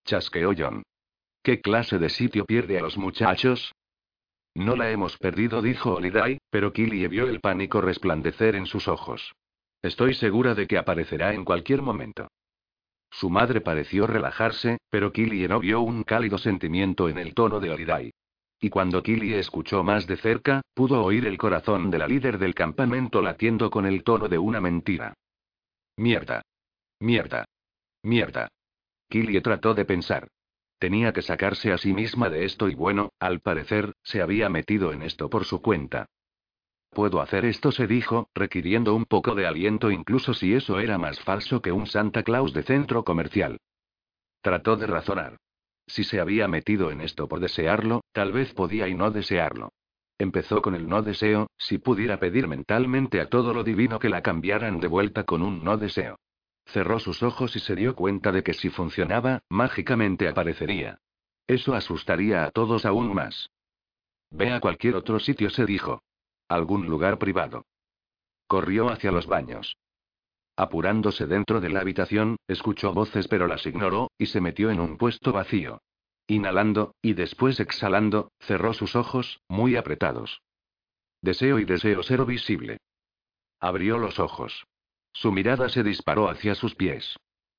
chasqueó John. ¿Qué clase de sitio pierde a los muchachos? No la hemos perdido, dijo Oliday, pero Killie vio el pánico resplandecer en sus ojos. Estoy segura de que aparecerá en cualquier momento. Su madre pareció relajarse, pero Killie no vio un cálido sentimiento en el tono de Oliday. Y cuando Killie escuchó más de cerca, pudo oír el corazón de la líder del campamento latiendo con el tono de una mentira. Mierda. Mierda. Mierda. Killie trató de pensar. Tenía que sacarse a sí misma de esto y bueno, al parecer, se había metido en esto por su cuenta. Puedo hacer esto, se dijo, requiriendo un poco de aliento incluso si eso era más falso que un Santa Claus de centro comercial. Trató de razonar. Si se había metido en esto por desearlo, tal vez podía y no desearlo. Empezó con el no deseo, si pudiera pedir mentalmente a todo lo divino que la cambiaran de vuelta con un no deseo. Cerró sus ojos y se dio cuenta de que si funcionaba, mágicamente aparecería. Eso asustaría a todos aún más. Ve a cualquier otro sitio, se dijo. Algún lugar privado. Corrió hacia los baños. Apurándose dentro de la habitación, escuchó voces pero las ignoró, y se metió en un puesto vacío. Inhalando, y después exhalando, cerró sus ojos, muy apretados. Deseo y deseo ser visible. Abrió los ojos. Su mirada se disparó hacia sus pies.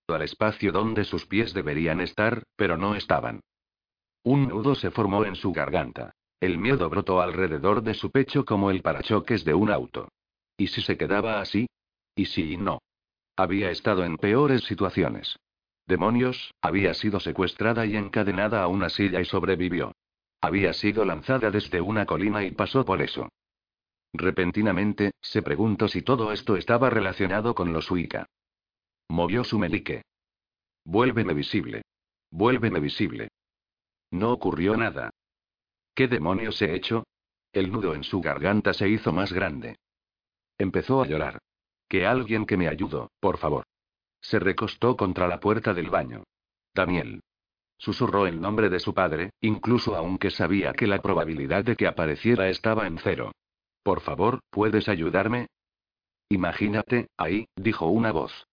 Al espacio donde sus pies deberían estar, pero no estaban. Un nudo se formó en su garganta. El miedo brotó alrededor de su pecho como el parachoques de un auto. ¿Y si se quedaba así? ¿Y si no? Había estado en peores situaciones. Demonios, había sido secuestrada y encadenada a una silla y sobrevivió. Había sido lanzada desde una colina y pasó por eso. Repentinamente, se preguntó si todo esto estaba relacionado con los Suica. Movió su medique. Vuélveme visible. Vuélveme visible. No ocurrió nada. ¿Qué demonios he hecho? El nudo en su garganta se hizo más grande. Empezó a llorar. Que alguien que me ayudó, por favor. Se recostó contra la puerta del baño. Daniel. Susurró el nombre de su padre, incluso aunque sabía que la probabilidad de que apareciera estaba en cero. Por favor, ¿puedes ayudarme? Imagínate, ahí, dijo una voz.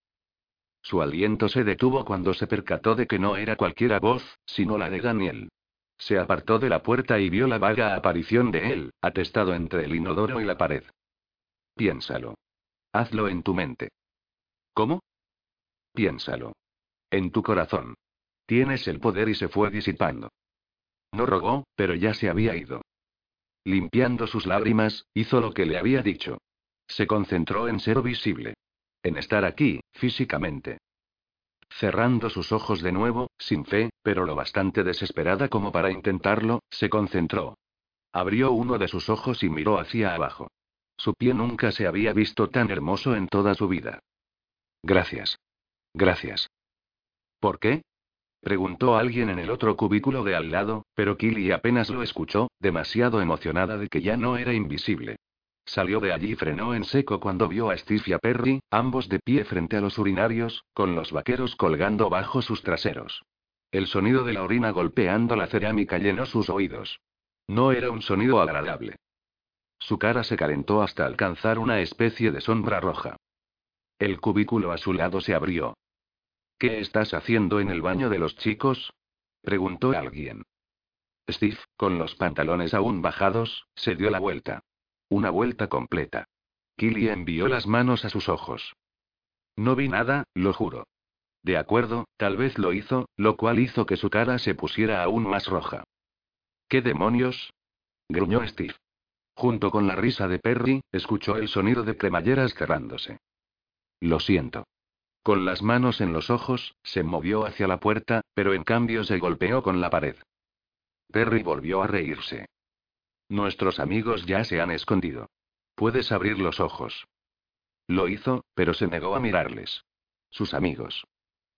Su aliento se detuvo cuando se percató de que no era cualquiera voz, sino la de Daniel. Se apartó de la puerta y vio la vaga aparición de él, atestado entre el inodoro y la pared. Piénsalo. Hazlo en tu mente. ¿Cómo? Piénsalo. En tu corazón. Tienes el poder y se fue disipando. No rogó, pero ya se había ido. Limpiando sus lágrimas, hizo lo que le había dicho. Se concentró en ser visible. En estar aquí, físicamente. Cerrando sus ojos de nuevo, sin fe, pero lo bastante desesperada como para intentarlo, se concentró. Abrió uno de sus ojos y miró hacia abajo. Su pie nunca se había visto tan hermoso en toda su vida. Gracias. Gracias. ¿Por qué? Preguntó alguien en el otro cubículo de al lado, pero Killy apenas lo escuchó, demasiado emocionada de que ya no era invisible. Salió de allí y frenó en seco cuando vio a Steve y a Perry, ambos de pie frente a los urinarios, con los vaqueros colgando bajo sus traseros. El sonido de la orina golpeando la cerámica llenó sus oídos. No era un sonido agradable. Su cara se calentó hasta alcanzar una especie de sombra roja. El cubículo a su lado se abrió. ¿Qué estás haciendo en el baño de los chicos? preguntó alguien. Steve, con los pantalones aún bajados, se dio la vuelta. Una vuelta completa. Killy envió las manos a sus ojos. No vi nada, lo juro. De acuerdo, tal vez lo hizo, lo cual hizo que su cara se pusiera aún más roja. ¿Qué demonios? gruñó Steve. Junto con la risa de Perry, escuchó el sonido de cremalleras cerrándose. Lo siento. Con las manos en los ojos, se movió hacia la puerta, pero en cambio se golpeó con la pared. Perry volvió a reírse. Nuestros amigos ya se han escondido. Puedes abrir los ojos. Lo hizo, pero se negó a mirarles. Sus amigos.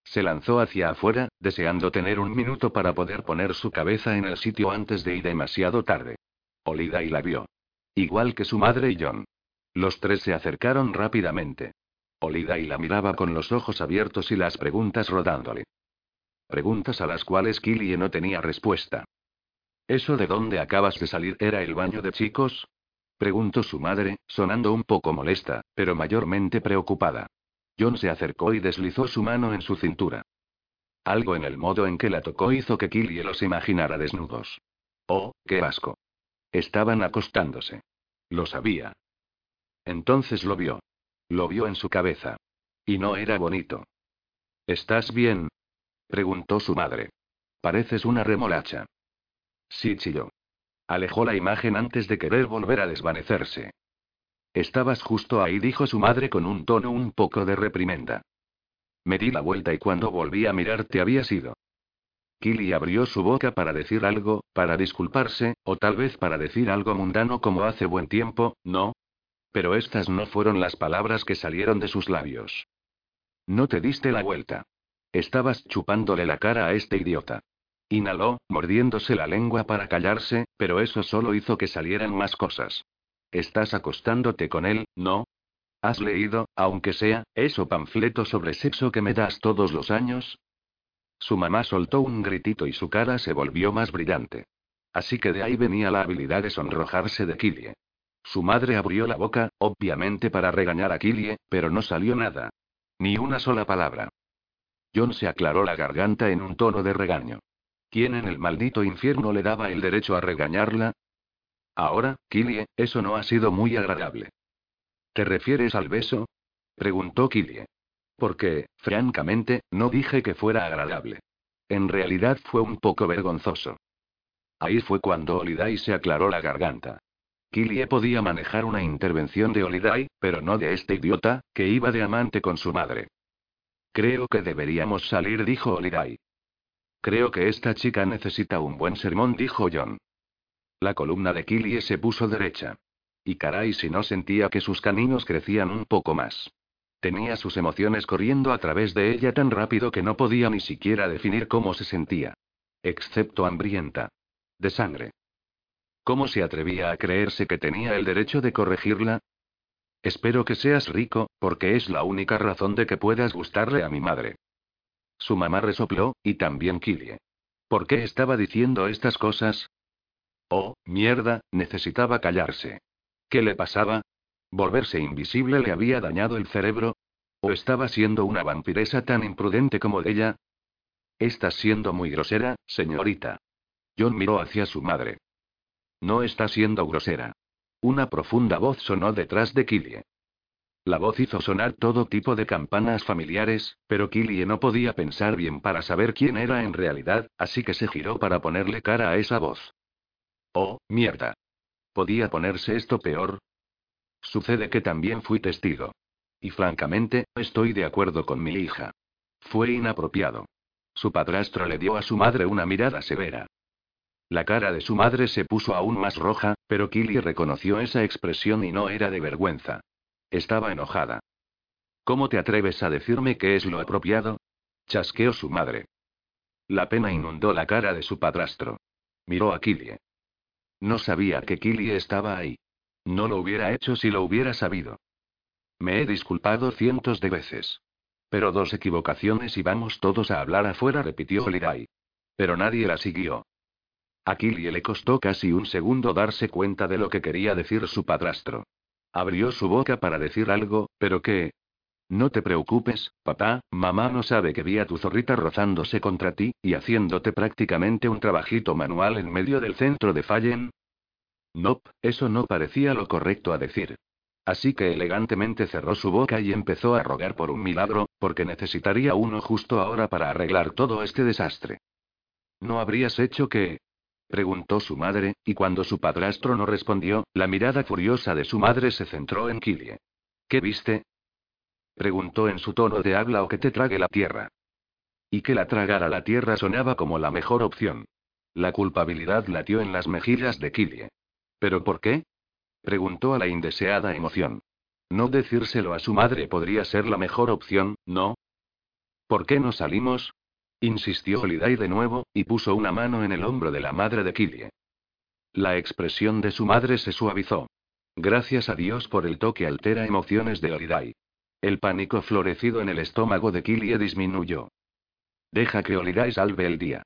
Se lanzó hacia afuera, deseando tener un minuto para poder poner su cabeza en el sitio antes de ir demasiado tarde. Olida y la vio. Igual que su madre y John. Los tres se acercaron rápidamente. Olida y la miraba con los ojos abiertos y las preguntas rodándole. Preguntas a las cuales Killie no tenía respuesta. ¿Eso de dónde acabas de salir era el baño de chicos? Preguntó su madre, sonando un poco molesta, pero mayormente preocupada. John se acercó y deslizó su mano en su cintura. Algo en el modo en que la tocó hizo que Killie los imaginara desnudos. Oh, qué asco. Estaban acostándose. Lo sabía. Entonces lo vio. Lo vio en su cabeza. Y no era bonito. ¿Estás bien? preguntó su madre. Pareces una remolacha. Sí, chilló. Alejó la imagen antes de querer volver a desvanecerse. Estabas justo ahí, dijo su madre con un tono un poco de reprimenda. Me di la vuelta y cuando volví a mirarte había sido. Killy abrió su boca para decir algo, para disculparse, o tal vez para decir algo mundano como hace buen tiempo, ¿no? Pero estas no fueron las palabras que salieron de sus labios. No te diste la vuelta. Estabas chupándole la cara a este idiota. Inhaló, mordiéndose la lengua para callarse, pero eso solo hizo que salieran más cosas. Estás acostándote con él, ¿no? ¿Has leído, aunque sea, eso panfleto sobre sexo que me das todos los años? Su mamá soltó un gritito y su cara se volvió más brillante. Así que de ahí venía la habilidad de sonrojarse de Killie. Su madre abrió la boca, obviamente para regañar a Killie, pero no salió nada. Ni una sola palabra. John se aclaró la garganta en un tono de regaño. ¿Quién en el maldito infierno le daba el derecho a regañarla? Ahora, Killie, eso no ha sido muy agradable. ¿Te refieres al beso? preguntó Killie. Porque, francamente, no dije que fuera agradable. En realidad fue un poco vergonzoso. Ahí fue cuando Oliday se aclaró la garganta. Killie podía manejar una intervención de Oliday, pero no de este idiota, que iba de amante con su madre. Creo que deberíamos salir, dijo Oliday. Creo que esta chica necesita un buen sermón, dijo John. La columna de Killie se puso derecha. Y caray si no sentía que sus caninos crecían un poco más. Tenía sus emociones corriendo a través de ella tan rápido que no podía ni siquiera definir cómo se sentía. Excepto hambrienta. De sangre. ¿Cómo se atrevía a creerse que tenía el derecho de corregirla? Espero que seas rico, porque es la única razón de que puedas gustarle a mi madre. Su mamá resopló, y también Killie. ¿Por qué estaba diciendo estas cosas? Oh, mierda, necesitaba callarse. ¿Qué le pasaba? ¿Volverse invisible le había dañado el cerebro? ¿O estaba siendo una vampiresa tan imprudente como ella? Estás siendo muy grosera, señorita. John miró hacia su madre. No está siendo grosera. Una profunda voz sonó detrás de Killie. La voz hizo sonar todo tipo de campanas familiares, pero Killie no podía pensar bien para saber quién era en realidad, así que se giró para ponerle cara a esa voz. Oh, mierda. ¿Podía ponerse esto peor? Sucede que también fui testigo. Y francamente, estoy de acuerdo con mi hija. Fue inapropiado. Su padrastro le dio a su madre una mirada severa. La cara de su madre se puso aún más roja, pero Killy reconoció esa expresión y no era de vergüenza. Estaba enojada. ¿Cómo te atreves a decirme qué es lo apropiado? Chasqueó su madre. La pena inundó la cara de su padrastro. Miró a Killie. No sabía que Killie estaba ahí. No lo hubiera hecho si lo hubiera sabido. Me he disculpado cientos de veces. Pero dos equivocaciones y vamos todos a hablar afuera, repitió Holiday. Pero nadie la siguió. A le costó casi un segundo darse cuenta de lo que quería decir su padrastro. Abrió su boca para decir algo, pero ¿qué? No te preocupes, papá, mamá no sabe que vi a tu zorrita rozándose contra ti, y haciéndote prácticamente un trabajito manual en medio del centro de Fallen. Nope, eso no parecía lo correcto a decir. Así que elegantemente cerró su boca y empezó a rogar por un milagro, porque necesitaría uno justo ahora para arreglar todo este desastre. ¿No habrías hecho que... Preguntó su madre, y cuando su padrastro no respondió, la mirada furiosa de su madre se centró en Killie. ¿Qué viste? Preguntó en su tono de habla o que te trague la tierra. Y que la tragara la tierra sonaba como la mejor opción. La culpabilidad latió en las mejillas de Killie. ¿Pero por qué? Preguntó a la indeseada emoción. No decírselo a su madre podría ser la mejor opción, ¿no? ¿Por qué no salimos? Insistió Holiday de nuevo, y puso una mano en el hombro de la madre de Killie. La expresión de su madre se suavizó. Gracias a Dios por el toque altera emociones de Holiday. El pánico florecido en el estómago de Killie disminuyó. Deja que Oliday salve el día.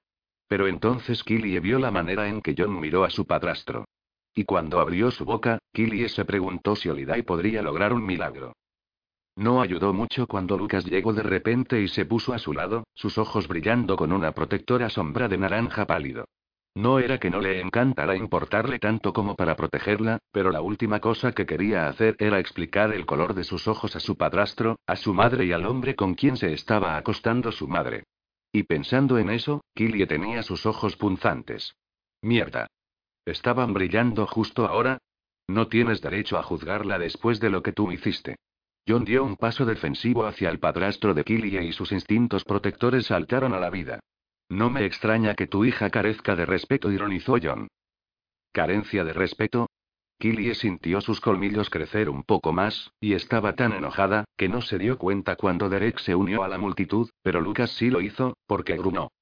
Pero entonces Killie vio la manera en que John miró a su padrastro. Y cuando abrió su boca, Killie se preguntó si Oliday podría lograr un milagro. No ayudó mucho cuando Lucas llegó de repente y se puso a su lado, sus ojos brillando con una protectora sombra de naranja pálido. No era que no le encantara importarle tanto como para protegerla, pero la última cosa que quería hacer era explicar el color de sus ojos a su padrastro, a su madre y al hombre con quien se estaba acostando su madre. Y pensando en eso, Killie tenía sus ojos punzantes. Mierda. ¿Estaban brillando justo ahora? No tienes derecho a juzgarla después de lo que tú hiciste. John dio un paso defensivo hacia el padrastro de Killie y sus instintos protectores saltaron a la vida. No me extraña que tu hija carezca de respeto, ironizó John. ¿Carencia de respeto? Killie sintió sus colmillos crecer un poco más, y estaba tan enojada, que no se dio cuenta cuando Derek se unió a la multitud, pero Lucas sí lo hizo, porque grunó.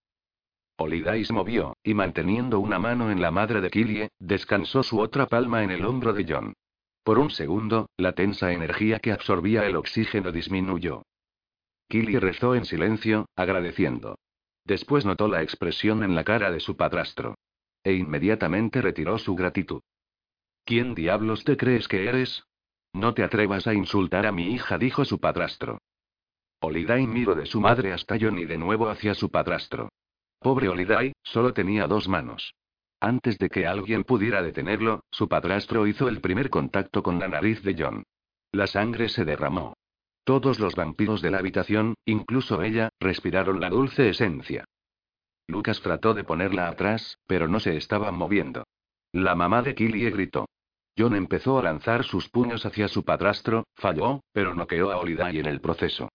Oliday se movió, y manteniendo una mano en la madre de Killie, descansó su otra palma en el hombro de John. Por un segundo, la tensa energía que absorbía el oxígeno disminuyó. Killy rezó en silencio, agradeciendo. Después notó la expresión en la cara de su padrastro. E inmediatamente retiró su gratitud. ¿Quién diablos te crees que eres? No te atrevas a insultar a mi hija, dijo su padrastro. Oliday miró de su madre hasta John y de nuevo hacia su padrastro. Pobre Oliday, solo tenía dos manos. Antes de que alguien pudiera detenerlo, su padrastro hizo el primer contacto con la nariz de John. La sangre se derramó. Todos los vampiros de la habitación, incluso ella, respiraron la dulce esencia. Lucas trató de ponerla atrás, pero no se estaba moviendo. La mamá de Killie gritó. John empezó a lanzar sus puños hacia su padrastro, falló, pero noqueó a Oliday en el proceso.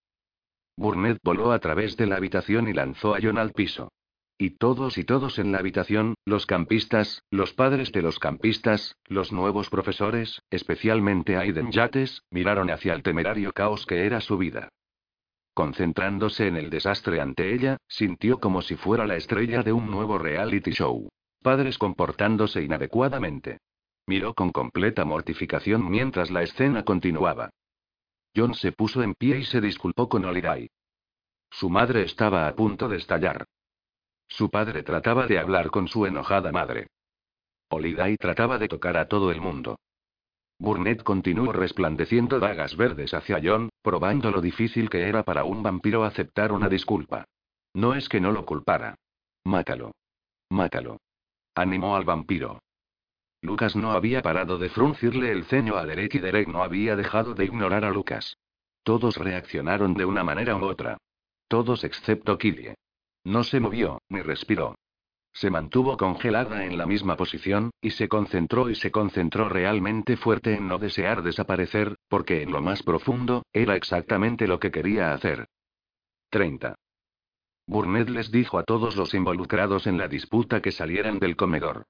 Burnett voló a través de la habitación y lanzó a John al piso. Y todos y todos en la habitación, los campistas, los padres de los campistas, los nuevos profesores, especialmente Aiden Yates, miraron hacia el temerario caos que era su vida. Concentrándose en el desastre ante ella, sintió como si fuera la estrella de un nuevo reality show. Padres comportándose inadecuadamente. Miró con completa mortificación mientras la escena continuaba. John se puso en pie y se disculpó con Oliday. Su madre estaba a punto de estallar. Su padre trataba de hablar con su enojada madre. Oliday trataba de tocar a todo el mundo. Burnett continuó resplandeciendo dagas verdes hacia John, probando lo difícil que era para un vampiro aceptar una disculpa. No es que no lo culpara. Mátalo. Mátalo. Animó al vampiro. Lucas no había parado de fruncirle el ceño a Derek y Derek no había dejado de ignorar a Lucas. Todos reaccionaron de una manera u otra. Todos excepto Killie. No se movió, ni respiró. Se mantuvo congelada en la misma posición, y se concentró y se concentró realmente fuerte en no desear desaparecer, porque en lo más profundo, era exactamente lo que quería hacer. 30. Burnett les dijo a todos los involucrados en la disputa que salieran del comedor.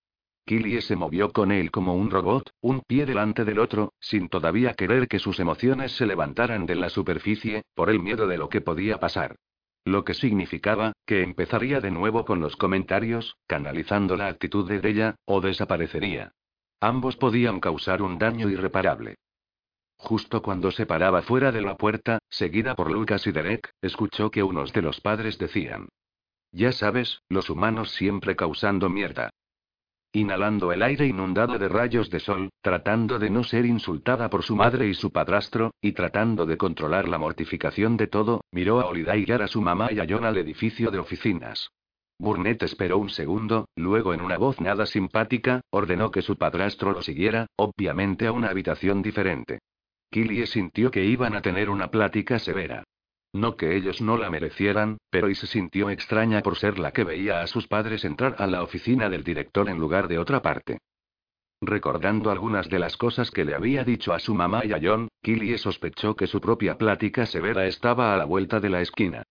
Killie se movió con él como un robot, un pie delante del otro, sin todavía querer que sus emociones se levantaran de la superficie, por el miedo de lo que podía pasar. Lo que significaba, que empezaría de nuevo con los comentarios, canalizando la actitud de ella, o desaparecería. Ambos podían causar un daño irreparable. Justo cuando se paraba fuera de la puerta, seguida por Lucas y Derek, escuchó que unos de los padres decían. Ya sabes, los humanos siempre causando mierda inhalando el aire inundado de rayos de sol, tratando de no ser insultada por su madre y su padrastro, y tratando de controlar la mortificación de todo, miró a Oliday a su mamá y a John al edificio de oficinas. Burnett esperó un segundo, luego en una voz nada simpática, ordenó que su padrastro lo siguiera, obviamente a una habitación diferente. Killie sintió que iban a tener una plática severa. No que ellos no la merecieran, pero y se sintió extraña por ser la que veía a sus padres entrar a la oficina del director en lugar de otra parte. Recordando algunas de las cosas que le había dicho a su mamá y a John, Killie sospechó que su propia plática severa estaba a la vuelta de la esquina.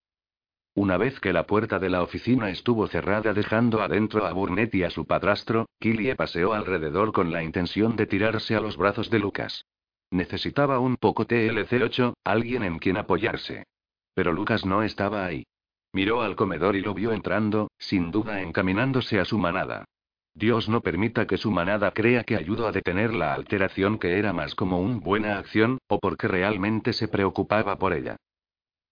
Una vez que la puerta de la oficina estuvo cerrada dejando adentro a Burnett y a su padrastro, Killie paseó alrededor con la intención de tirarse a los brazos de Lucas. Necesitaba un poco TLC8, alguien en quien apoyarse. Pero Lucas no estaba ahí. Miró al comedor y lo vio entrando, sin duda encaminándose a su manada. Dios no permita que su manada crea que ayudó a detener la alteración que era más como una buena acción, o porque realmente se preocupaba por ella.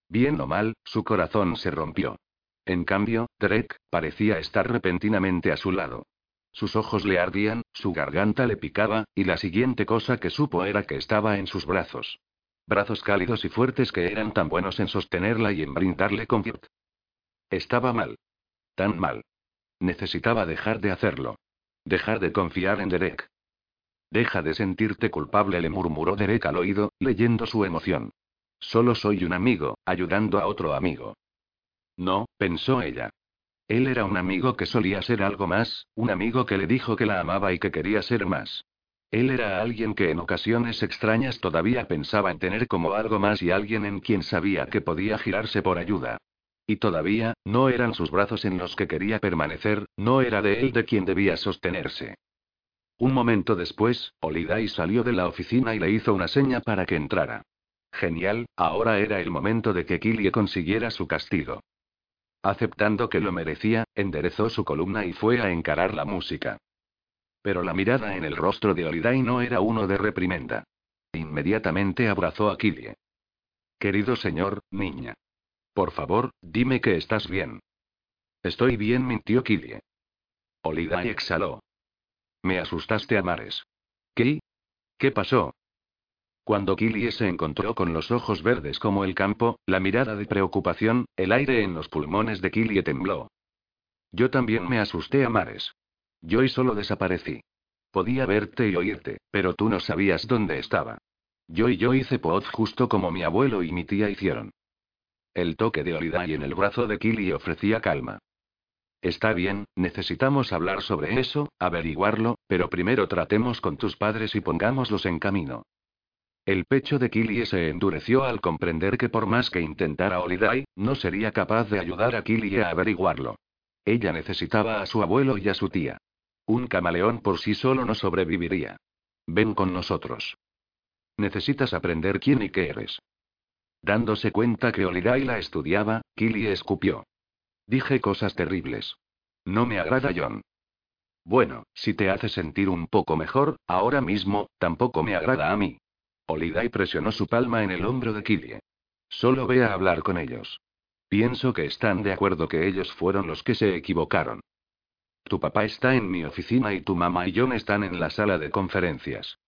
Bien o mal, su corazón se rompió. En cambio, Drake parecía estar repentinamente a su lado. Sus ojos le ardían, su garganta le picaba, y la siguiente cosa que supo era que estaba en sus brazos. Brazos cálidos y fuertes que eran tan buenos en sostenerla y en brindarle confort. Estaba mal. Tan mal. Necesitaba dejar de hacerlo. Dejar de confiar en Derek. Deja de sentirte culpable, le murmuró Derek al oído, leyendo su emoción. Solo soy un amigo, ayudando a otro amigo. No, pensó ella. Él era un amigo que solía ser algo más, un amigo que le dijo que la amaba y que quería ser más. Él era alguien que en ocasiones extrañas todavía pensaba en tener como algo más y alguien en quien sabía que podía girarse por ayuda. Y todavía, no eran sus brazos en los que quería permanecer, no era de él de quien debía sostenerse. Un momento después, Olidai salió de la oficina y le hizo una seña para que entrara. Genial, ahora era el momento de que Killie consiguiera su castigo. Aceptando que lo merecía, enderezó su columna y fue a encarar la música. Pero la mirada en el rostro de Olidai no era uno de reprimenda. Inmediatamente abrazó a Killie. Querido señor, niña. Por favor, dime que estás bien. Estoy bien, mintió Killie. Olida exhaló. Me asustaste a mares. ¿Qué? ¿Qué pasó? Cuando Killie se encontró con los ojos verdes como el campo, la mirada de preocupación, el aire en los pulmones de Killie tembló. Yo también me asusté a mares. Yo y solo desaparecí. Podía verte y oírte, pero tú no sabías dónde estaba. Yo y yo hice pod justo como mi abuelo y mi tía hicieron. El toque de Olidai en el brazo de Killy ofrecía calma. Está bien, necesitamos hablar sobre eso, averiguarlo, pero primero tratemos con tus padres y pongámoslos en camino. El pecho de Killy se endureció al comprender que por más que intentara Olidai, no sería capaz de ayudar a Killy a averiguarlo. Ella necesitaba a su abuelo y a su tía. Un camaleón por sí solo no sobreviviría. Ven con nosotros. Necesitas aprender quién y qué eres. Dándose cuenta que Olidai la estudiaba, Killy escupió. Dije cosas terribles. No me agrada John. Bueno, si te hace sentir un poco mejor, ahora mismo, tampoco me agrada a mí. Olidai presionó su palma en el hombro de Killy. Solo ve a hablar con ellos. Pienso que están de acuerdo que ellos fueron los que se equivocaron. Tu papá está en mi oficina y tu mamá y John están en la sala de conferencias.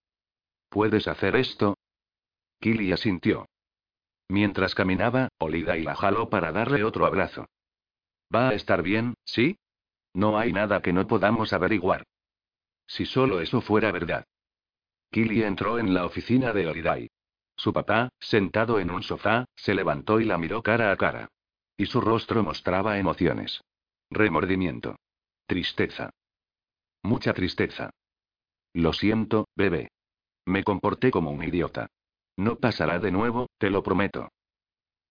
¿Puedes hacer esto? Killy asintió. Mientras caminaba, Olida y la jaló para darle otro abrazo. ¿Va a estar bien, sí? No hay nada que no podamos averiguar. Si solo eso fuera verdad. Killy entró en la oficina de Olidai. Su papá, sentado en un sofá, se levantó y la miró cara a cara. Y su rostro mostraba emociones. Remordimiento. Tristeza. Mucha tristeza. Lo siento, bebé. Me comporté como un idiota. No pasará de nuevo, te lo prometo.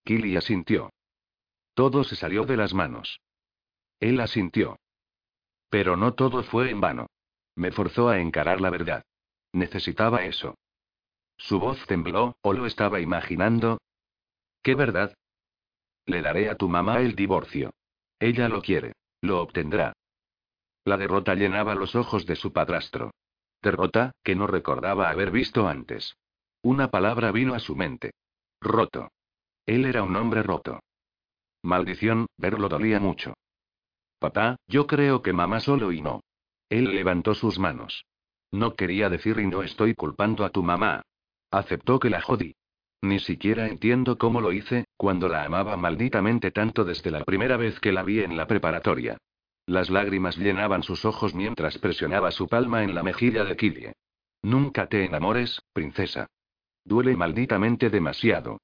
Killy asintió. Todo se salió de las manos. Él asintió. Pero no todo fue en vano. Me forzó a encarar la verdad. Necesitaba eso. Su voz tembló, o lo estaba imaginando. ¿Qué verdad? Le daré a tu mamá el divorcio. Ella lo quiere. Lo obtendrá. La derrota llenaba los ojos de su padrastro. Derrota, que no recordaba haber visto antes. Una palabra vino a su mente. Roto. Él era un hombre roto. Maldición, verlo dolía mucho. Papá, yo creo que mamá solo y no. Él levantó sus manos. No quería decir y no estoy culpando a tu mamá. Aceptó que la jodí. Ni siquiera entiendo cómo lo hice, cuando la amaba malditamente tanto desde la primera vez que la vi en la preparatoria. Las lágrimas llenaban sus ojos mientras presionaba su palma en la mejilla de Killie. Nunca te enamores, princesa. Duele malditamente demasiado.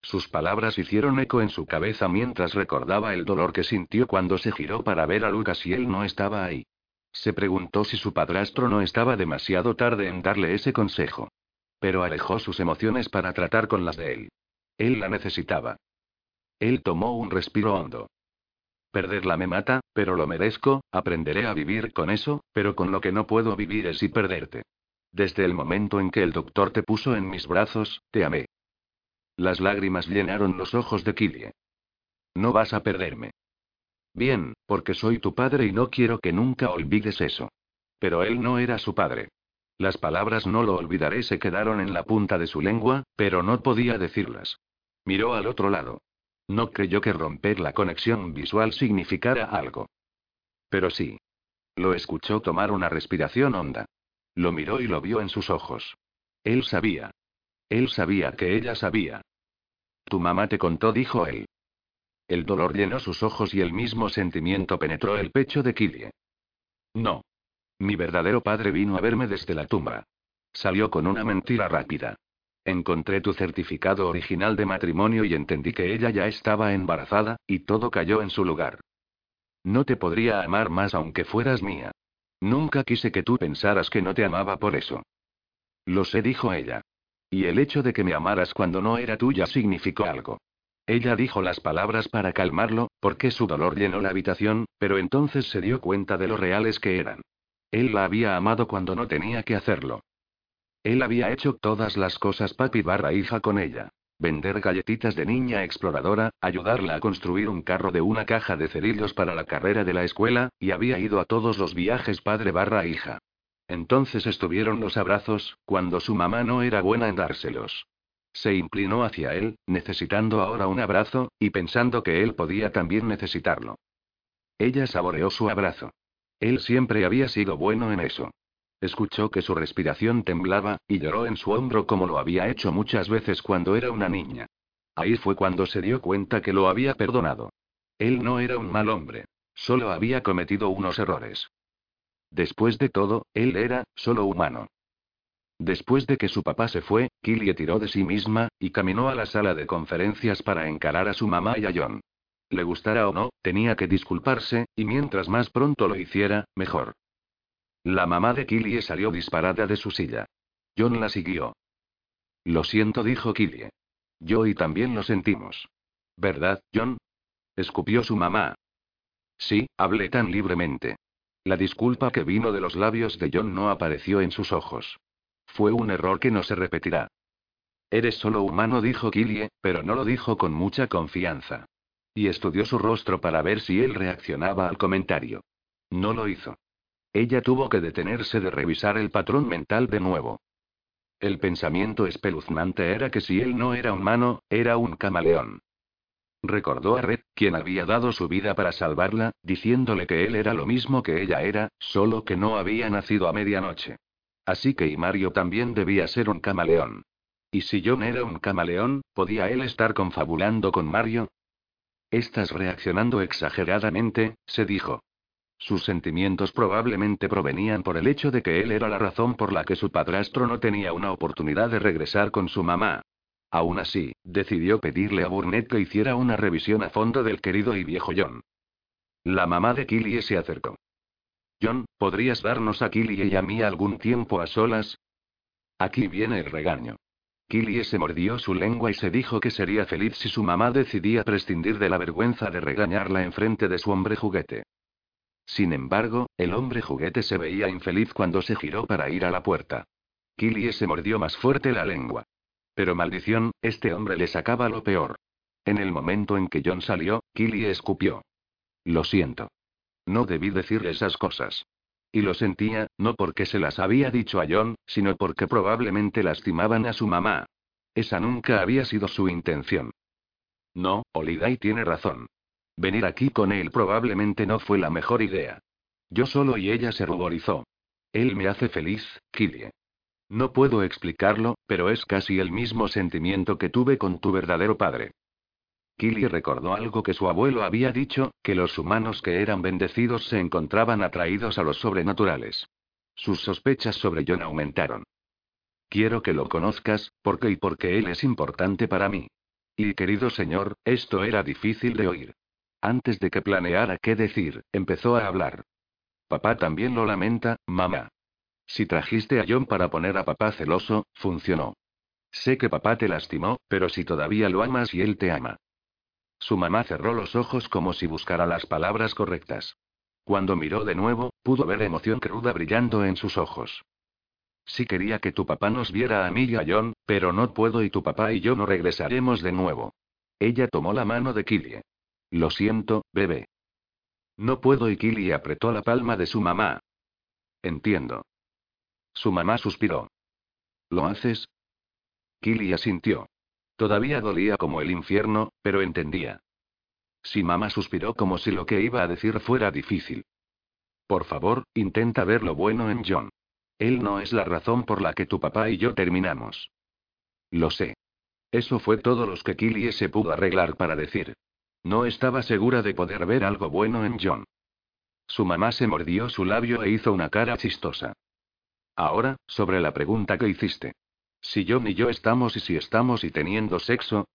Sus palabras hicieron eco en su cabeza mientras recordaba el dolor que sintió cuando se giró para ver a Lucas y él no estaba ahí. Se preguntó si su padrastro no estaba demasiado tarde en darle ese consejo. Pero alejó sus emociones para tratar con las de él. Él la necesitaba. Él tomó un respiro hondo. Perderla me mata, pero lo merezco, aprenderé a vivir con eso, pero con lo que no puedo vivir es y perderte. Desde el momento en que el doctor te puso en mis brazos, te amé. Las lágrimas llenaron los ojos de Killie. No vas a perderme. Bien, porque soy tu padre y no quiero que nunca olvides eso. Pero él no era su padre. Las palabras no lo olvidaré se quedaron en la punta de su lengua, pero no podía decirlas. Miró al otro lado. No creyó que romper la conexión visual significara algo. Pero sí. Lo escuchó tomar una respiración honda. Lo miró y lo vio en sus ojos. Él sabía. Él sabía que ella sabía. Tu mamá te contó, dijo él. El dolor llenó sus ojos y el mismo sentimiento penetró el pecho de Killie. No. Mi verdadero padre vino a verme desde la tumba. Salió con una mentira rápida. Encontré tu certificado original de matrimonio y entendí que ella ya estaba embarazada, y todo cayó en su lugar. No te podría amar más aunque fueras mía. Nunca quise que tú pensaras que no te amaba por eso. Lo sé, dijo ella. Y el hecho de que me amaras cuando no era tuya significó algo. Ella dijo las palabras para calmarlo, porque su dolor llenó la habitación, pero entonces se dio cuenta de lo reales que eran. Él la había amado cuando no tenía que hacerlo. Él había hecho todas las cosas papi barra hija con ella. Vender galletitas de niña exploradora, ayudarla a construir un carro de una caja de cerillos para la carrera de la escuela, y había ido a todos los viajes padre barra hija. Entonces estuvieron los abrazos, cuando su mamá no era buena en dárselos. Se inclinó hacia él, necesitando ahora un abrazo, y pensando que él podía también necesitarlo. Ella saboreó su abrazo. Él siempre había sido bueno en eso. Escuchó que su respiración temblaba, y lloró en su hombro como lo había hecho muchas veces cuando era una niña. Ahí fue cuando se dio cuenta que lo había perdonado. Él no era un mal hombre. Solo había cometido unos errores. Después de todo, él era, solo humano. Después de que su papá se fue, Killie tiró de sí misma, y caminó a la sala de conferencias para encarar a su mamá y a John. Le gustara o no, tenía que disculparse, y mientras más pronto lo hiciera, mejor. La mamá de Killie salió disparada de su silla. John la siguió. Lo siento, dijo Killie. Yo y también lo sentimos. ¿Verdad, John? Escupió su mamá. Sí, hablé tan libremente. La disculpa que vino de los labios de John no apareció en sus ojos. Fue un error que no se repetirá. Eres solo humano, dijo Killie, pero no lo dijo con mucha confianza. Y estudió su rostro para ver si él reaccionaba al comentario. No lo hizo. Ella tuvo que detenerse de revisar el patrón mental de nuevo. El pensamiento espeluznante era que si él no era humano, era un camaleón. Recordó a Red, quien había dado su vida para salvarla, diciéndole que él era lo mismo que ella era, solo que no había nacido a medianoche. Así que y Mario también debía ser un camaleón. Y si John era un camaleón, ¿podía él estar confabulando con Mario? Estás reaccionando exageradamente, se dijo. Sus sentimientos probablemente provenían por el hecho de que él era la razón por la que su padrastro no tenía una oportunidad de regresar con su mamá. Aún así, decidió pedirle a Burnett que hiciera una revisión a fondo del querido y viejo John. La mamá de Killie se acercó. John, ¿podrías darnos a Killie y a mí algún tiempo a solas? Aquí viene el regaño. Killie se mordió su lengua y se dijo que sería feliz si su mamá decidía prescindir de la vergüenza de regañarla en frente de su hombre juguete. Sin embargo, el hombre juguete se veía infeliz cuando se giró para ir a la puerta. Killie se mordió más fuerte la lengua. Pero maldición, este hombre le sacaba lo peor. En el momento en que John salió, Killie escupió. Lo siento. No debí decir esas cosas. Y lo sentía, no porque se las había dicho a John, sino porque probablemente lastimaban a su mamá. Esa nunca había sido su intención. No, Oliday tiene razón. Venir aquí con él probablemente no fue la mejor idea. Yo solo y ella se ruborizó. Él me hace feliz, Killie. No puedo explicarlo, pero es casi el mismo sentimiento que tuve con tu verdadero padre. Killy recordó algo que su abuelo había dicho, que los humanos que eran bendecidos se encontraban atraídos a los sobrenaturales. Sus sospechas sobre John aumentaron. Quiero que lo conozcas, porque y porque él es importante para mí. Y querido señor, esto era difícil de oír. Antes de que planeara qué decir, empezó a hablar. Papá también lo lamenta, mamá. Si trajiste a John para poner a papá celoso, funcionó. Sé que papá te lastimó, pero si todavía lo amas y él te ama. Su mamá cerró los ojos como si buscara las palabras correctas. Cuando miró de nuevo, pudo ver emoción cruda brillando en sus ojos. Sí quería que tu papá nos viera a mí y a John, pero no puedo y tu papá y yo no regresaremos de nuevo. Ella tomó la mano de Killie. Lo siento, bebé. No puedo y Killy apretó la palma de su mamá. Entiendo. Su mamá suspiró. ¿Lo haces? Killy asintió. Todavía dolía como el infierno, pero entendía. Si mamá suspiró como si lo que iba a decir fuera difícil. Por favor, intenta ver lo bueno en John. Él no es la razón por la que tu papá y yo terminamos. Lo sé. Eso fue todo lo que Killy se pudo arreglar para decir. No estaba segura de poder ver algo bueno en John. Su mamá se mordió su labio e hizo una cara chistosa. Ahora, sobre la pregunta que hiciste. Si John y yo estamos y si estamos y teniendo sexo.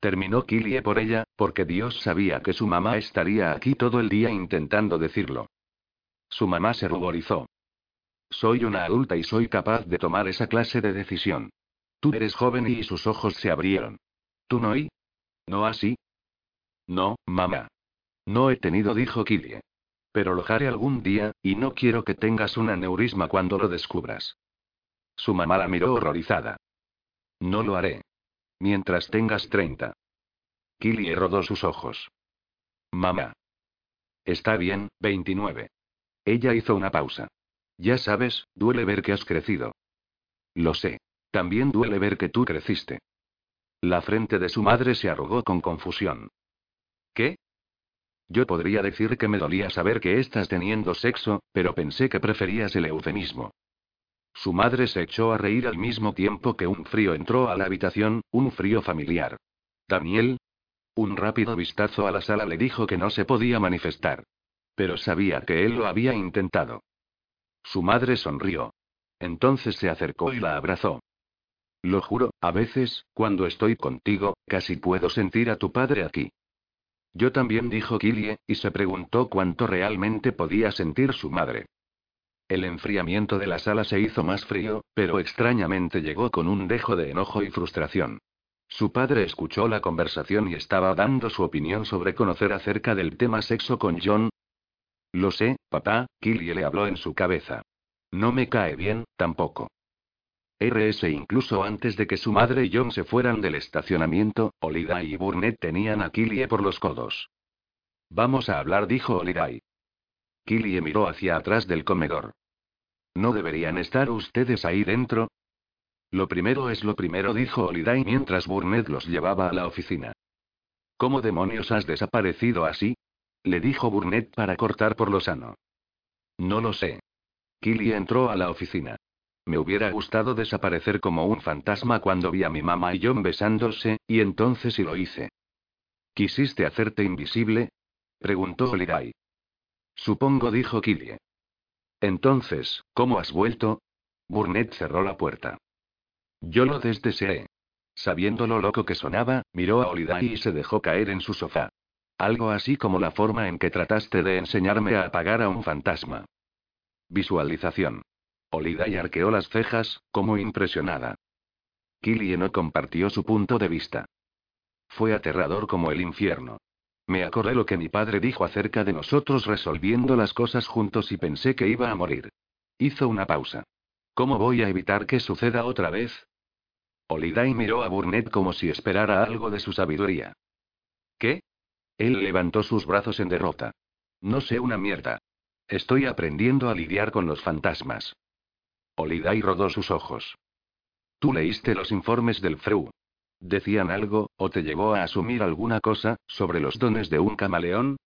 Terminó Killie por ella, porque Dios sabía que su mamá estaría aquí todo el día intentando decirlo. Su mamá se ruborizó. Soy una adulta y soy capaz de tomar esa clase de decisión. Tú eres joven y sus ojos se abrieron. ¿Tú no y? ¿No así? No, mamá. No he tenido, dijo Killie. Pero lo haré algún día, y no quiero que tengas un aneurisma cuando lo descubras. Su mamá la miró horrorizada. No lo haré. Mientras tengas 30. Killie rodó sus ojos. Mamá. Está bien, 29. Ella hizo una pausa. Ya sabes, duele ver que has crecido. Lo sé. También duele ver que tú creciste. La frente de su madre se arrugó con confusión. ¿Qué? Yo podría decir que me dolía saber que estás teniendo sexo, pero pensé que preferías el eufemismo. Su madre se echó a reír al mismo tiempo que un frío entró a la habitación, un frío familiar. Daniel. Un rápido vistazo a la sala le dijo que no se podía manifestar. Pero sabía que él lo había intentado. Su madre sonrió. Entonces se acercó y la abrazó. Lo juro, a veces, cuando estoy contigo, casi puedo sentir a tu padre aquí. Yo también dijo Killie, y se preguntó cuánto realmente podía sentir su madre. El enfriamiento de la sala se hizo más frío, pero extrañamente llegó con un dejo de enojo y frustración. Su padre escuchó la conversación y estaba dando su opinión sobre conocer acerca del tema sexo con John. Lo sé, papá, Killie le habló en su cabeza. No me cae bien, tampoco. RS incluso antes de que su madre y John se fueran del estacionamiento, Oliday y Burnett tenían a Killie por los codos. Vamos a hablar, dijo Oliday. Killie miró hacia atrás del comedor. ¿No deberían estar ustedes ahí dentro? Lo primero es lo primero, dijo Oliday mientras Burnett los llevaba a la oficina. ¿Cómo demonios has desaparecido así? Le dijo Burnett para cortar por lo sano. No lo sé. Killie entró a la oficina. Me hubiera gustado desaparecer como un fantasma cuando vi a mi mamá y John besándose, y entonces sí lo hice. ¿Quisiste hacerte invisible? preguntó Oliday. Supongo, dijo Killie. Entonces, ¿cómo has vuelto? Burnett cerró la puerta. Yo lo desdeseé. Sabiendo lo loco que sonaba, miró a Oliday y se dejó caer en su sofá. Algo así como la forma en que trataste de enseñarme a apagar a un fantasma. Visualización. Oliday arqueó las cejas, como impresionada. Killie no compartió su punto de vista. Fue aterrador como el infierno. Me acordé lo que mi padre dijo acerca de nosotros resolviendo las cosas juntos y pensé que iba a morir. Hizo una pausa. ¿Cómo voy a evitar que suceda otra vez? Oliday miró a Burnett como si esperara algo de su sabiduría. ¿Qué? Él levantó sus brazos en derrota. No sé una mierda. Estoy aprendiendo a lidiar con los fantasmas. Oliday rodó sus ojos. ¿Tú leíste los informes del FREU? ¿Decían algo, o te llevó a asumir alguna cosa, sobre los dones de un camaleón?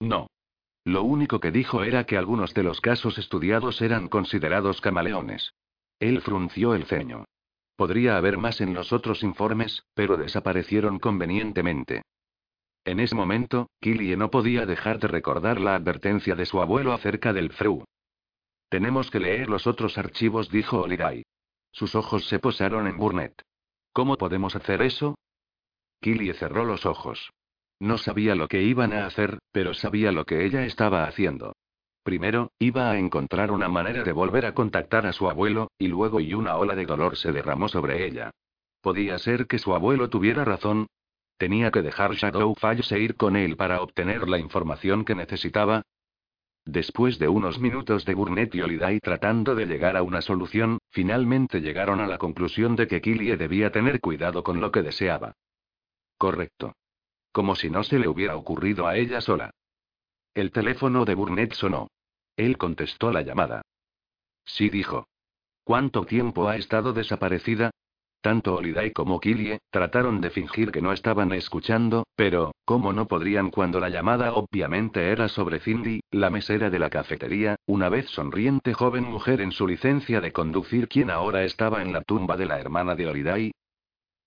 No. Lo único que dijo era que algunos de los casos estudiados eran considerados camaleones. Él frunció el ceño. Podría haber más en los otros informes, pero desaparecieron convenientemente. En ese momento, Killie no podía dejar de recordar la advertencia de su abuelo acerca del Freud. Tenemos que leer los otros archivos, dijo Oliday. Sus ojos se posaron en Burnett. ¿Cómo podemos hacer eso? Killie cerró los ojos. No sabía lo que iban a hacer, pero sabía lo que ella estaba haciendo. Primero, iba a encontrar una manera de volver a contactar a su abuelo, y luego y una ola de dolor se derramó sobre ella. Podía ser que su abuelo tuviera razón. Tenía que dejar Shadowfall e ir con él para obtener la información que necesitaba, Después de unos minutos de Burnett y Oliday tratando de llegar a una solución, finalmente llegaron a la conclusión de que Killie debía tener cuidado con lo que deseaba. Correcto. Como si no se le hubiera ocurrido a ella sola. El teléfono de Burnett sonó. Él contestó la llamada. Sí dijo. ¿Cuánto tiempo ha estado desaparecida? Tanto Holiday como Killie trataron de fingir que no estaban escuchando, pero, ¿cómo no podrían cuando la llamada obviamente era sobre Cindy, la mesera de la cafetería, una vez sonriente joven mujer en su licencia de conducir quien ahora estaba en la tumba de la hermana de Holiday?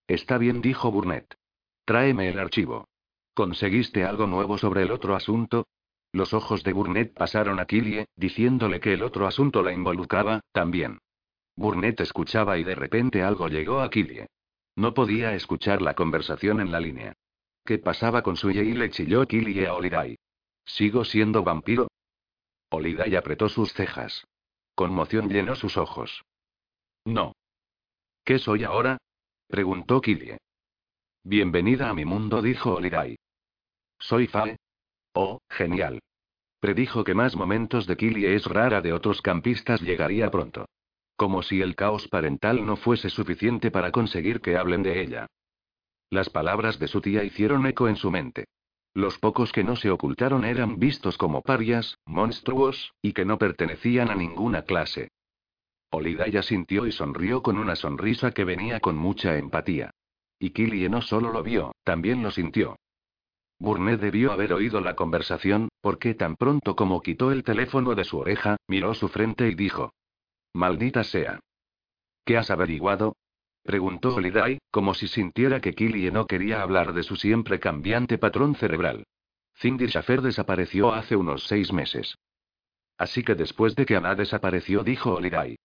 Está bien, dijo Burnett. Tráeme el archivo. ¿Conseguiste algo nuevo sobre el otro asunto? Los ojos de Burnett pasaron a Killie, diciéndole que el otro asunto la involucraba, también. Burnett escuchaba y de repente algo llegó a Killie. No podía escuchar la conversación en la línea. ¿Qué pasaba con suya y le chilló Killie a Oliday. ¿Sigo siendo vampiro? Oliday apretó sus cejas. Conmoción llenó sus ojos. No. ¿Qué soy ahora? preguntó Killie. Bienvenida a mi mundo, dijo Oliday. Soy Fae. Oh, genial. Predijo que más momentos de Killie es rara de otros campistas llegaría pronto. Como si el caos parental no fuese suficiente para conseguir que hablen de ella. Las palabras de su tía hicieron eco en su mente. Los pocos que no se ocultaron eran vistos como parias, monstruos, y que no pertenecían a ninguna clase. Olidaya sintió y sonrió con una sonrisa que venía con mucha empatía. Y Killie no solo lo vio, también lo sintió. Burnett debió haber oído la conversación, porque tan pronto como quitó el teléfono de su oreja, miró su frente y dijo: Maldita sea. ¿Qué has averiguado? Preguntó Holiday, como si sintiera que Killie no quería hablar de su siempre cambiante patrón cerebral. Cindy Schaffer desapareció hace unos seis meses. Así que después de que Ana desapareció, dijo Holiday.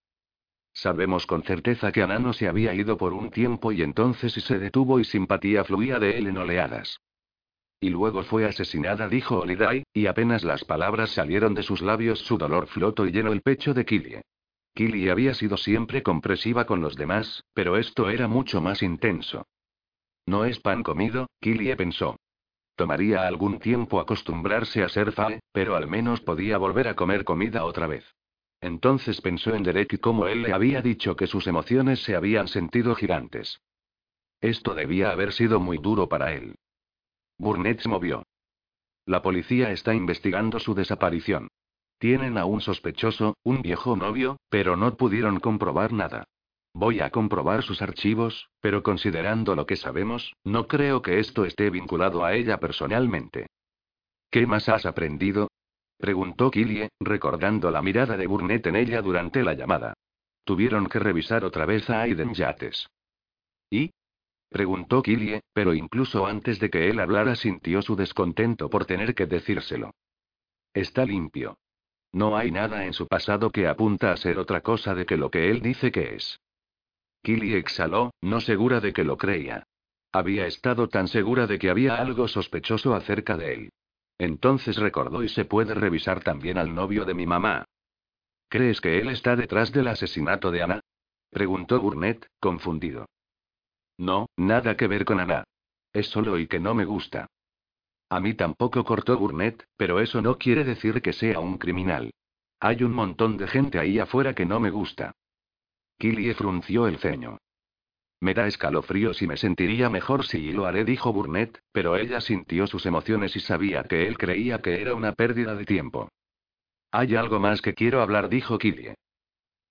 Sabemos con certeza que Ana no se había ido por un tiempo y entonces se detuvo y simpatía fluía de él en oleadas. Y luego fue asesinada, dijo Holiday, y apenas las palabras salieron de sus labios su dolor flotó y llenó el pecho de Killie. Killy había sido siempre compresiva con los demás, pero esto era mucho más intenso. No es pan comido, Killy pensó. Tomaría algún tiempo acostumbrarse a ser Fae, pero al menos podía volver a comer comida otra vez. Entonces pensó en Derek y cómo él le había dicho que sus emociones se habían sentido gigantes. Esto debía haber sido muy duro para él. Burnett se movió. La policía está investigando su desaparición. Tienen a un sospechoso, un viejo novio, pero no pudieron comprobar nada. Voy a comprobar sus archivos, pero considerando lo que sabemos, no creo que esto esté vinculado a ella personalmente. ¿Qué más has aprendido? preguntó Killie, recordando la mirada de Burnett en ella durante la llamada. Tuvieron que revisar otra vez a Aiden Yates. ¿Y? preguntó Killie, pero incluso antes de que él hablara sintió su descontento por tener que decírselo. Está limpio. No hay nada en su pasado que apunta a ser otra cosa de que lo que él dice que es. Killy exhaló, no segura de que lo creía. Había estado tan segura de que había algo sospechoso acerca de él. Entonces recordó y se puede revisar también al novio de mi mamá. ¿Crees que él está detrás del asesinato de Ana? preguntó Burnett, confundido. No, nada que ver con Ana. Es solo y que no me gusta. A mí tampoco cortó Burnett, pero eso no quiere decir que sea un criminal. Hay un montón de gente ahí afuera que no me gusta. Killie frunció el ceño. Me da escalofríos y me sentiría mejor si lo haré, dijo Burnett, pero ella sintió sus emociones y sabía que él creía que era una pérdida de tiempo. Hay algo más que quiero hablar, dijo Killie.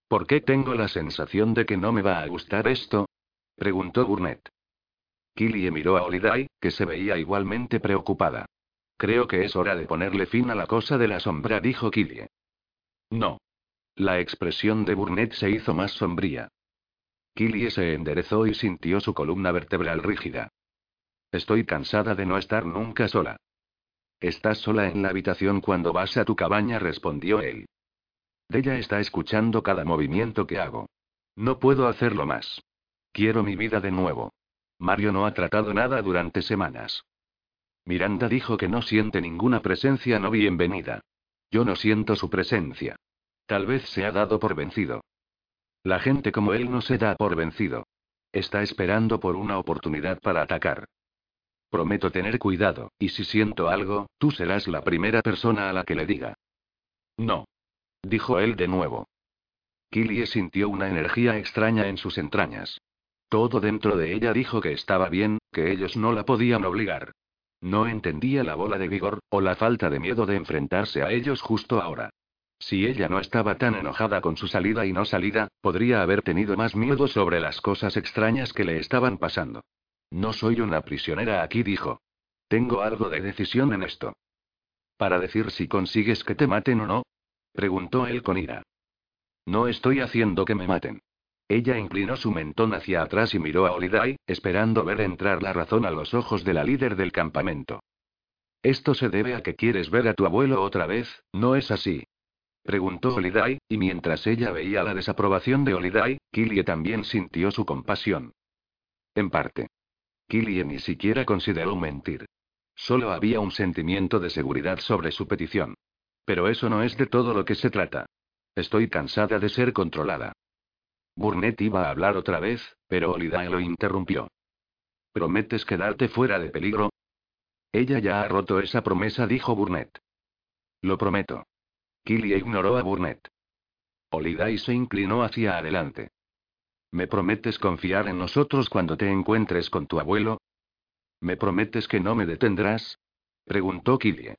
¿Por qué tengo la sensación de que no me va a gustar esto? preguntó Burnett. Killie miró a Holiday, que se veía igualmente preocupada. Creo que es hora de ponerle fin a la cosa de la sombra, dijo Killie. No. La expresión de Burnett se hizo más sombría. Killie se enderezó y sintió su columna vertebral rígida. Estoy cansada de no estar nunca sola. Estás sola en la habitación cuando vas a tu cabaña, respondió él. Ella está escuchando cada movimiento que hago. No puedo hacerlo más. Quiero mi vida de nuevo. Mario no ha tratado nada durante semanas. Miranda dijo que no siente ninguna presencia no bienvenida. Yo no siento su presencia. Tal vez se ha dado por vencido. La gente como él no se da por vencido. Está esperando por una oportunidad para atacar. Prometo tener cuidado, y si siento algo, tú serás la primera persona a la que le diga. No. Dijo él de nuevo. Killie sintió una energía extraña en sus entrañas. Todo dentro de ella dijo que estaba bien, que ellos no la podían obligar. No entendía la bola de vigor, o la falta de miedo de enfrentarse a ellos justo ahora. Si ella no estaba tan enojada con su salida y no salida, podría haber tenido más miedo sobre las cosas extrañas que le estaban pasando. No soy una prisionera aquí, dijo. Tengo algo de decisión en esto. ¿Para decir si consigues que te maten o no? preguntó él con ira. No estoy haciendo que me maten. Ella inclinó su mentón hacia atrás y miró a Holiday, esperando ver entrar la razón a los ojos de la líder del campamento. Esto se debe a que quieres ver a tu abuelo otra vez, ¿no es así? Preguntó Holiday, y mientras ella veía la desaprobación de Holiday, Killie también sintió su compasión. En parte. Killie ni siquiera consideró mentir. Solo había un sentimiento de seguridad sobre su petición. Pero eso no es de todo lo que se trata. Estoy cansada de ser controlada. Burnett iba a hablar otra vez, pero Holiday lo interrumpió. ¿Prometes quedarte fuera de peligro? Ella ya ha roto esa promesa, dijo Burnett. Lo prometo. Killy ignoró a Burnett. Holiday se inclinó hacia adelante. ¿Me prometes confiar en nosotros cuando te encuentres con tu abuelo? ¿Me prometes que no me detendrás? preguntó Killie.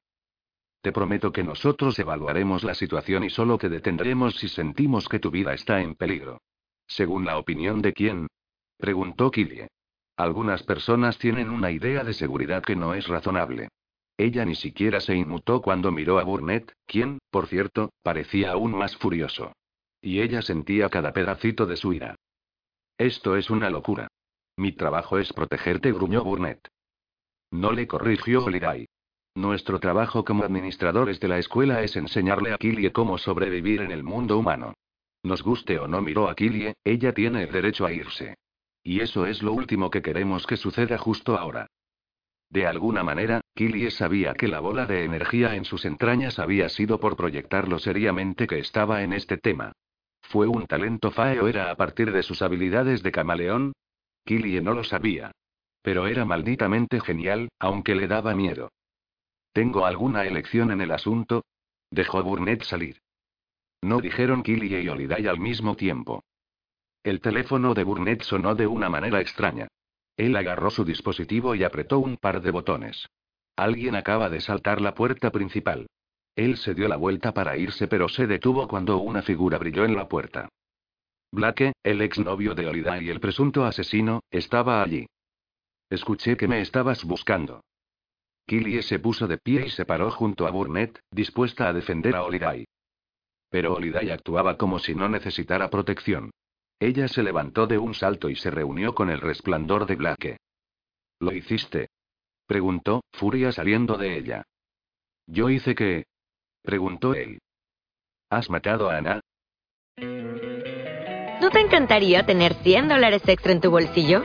Te prometo que nosotros evaluaremos la situación y solo te detendremos si sentimos que tu vida está en peligro. ¿Según la opinión de quién? preguntó Killie. Algunas personas tienen una idea de seguridad que no es razonable. Ella ni siquiera se inmutó cuando miró a Burnett, quien, por cierto, parecía aún más furioso. Y ella sentía cada pedacito de su ira. Esto es una locura. Mi trabajo es protegerte, gruñó Burnett. No le corrigió Holiday. Nuestro trabajo como administradores de la escuela es enseñarle a Killie cómo sobrevivir en el mundo humano. Nos guste o no, miró a Killie, ella tiene el derecho a irse. Y eso es lo último que queremos que suceda justo ahora. De alguna manera, Killie sabía que la bola de energía en sus entrañas había sido por proyectar lo seriamente que estaba en este tema. ¿Fue un talento fae o era a partir de sus habilidades de camaleón? Killie no lo sabía. Pero era malditamente genial, aunque le daba miedo. ¿Tengo alguna elección en el asunto? Dejó Burnett salir. No dijeron Killie y Holiday al mismo tiempo. El teléfono de Burnett sonó de una manera extraña. Él agarró su dispositivo y apretó un par de botones. Alguien acaba de saltar la puerta principal. Él se dio la vuelta para irse pero se detuvo cuando una figura brilló en la puerta. Blake, el exnovio de Holiday y el presunto asesino, estaba allí. Escuché que me estabas buscando. Killie se puso de pie y se paró junto a Burnett, dispuesta a defender a Holiday. Pero Holiday actuaba como si no necesitara protección. Ella se levantó de un salto y se reunió con el resplandor de Blake. ¿Lo hiciste? preguntó, furia saliendo de ella. ¿Yo hice qué? preguntó él. ¿Has matado a Ana? ¿No te encantaría tener 100 dólares extra en tu bolsillo?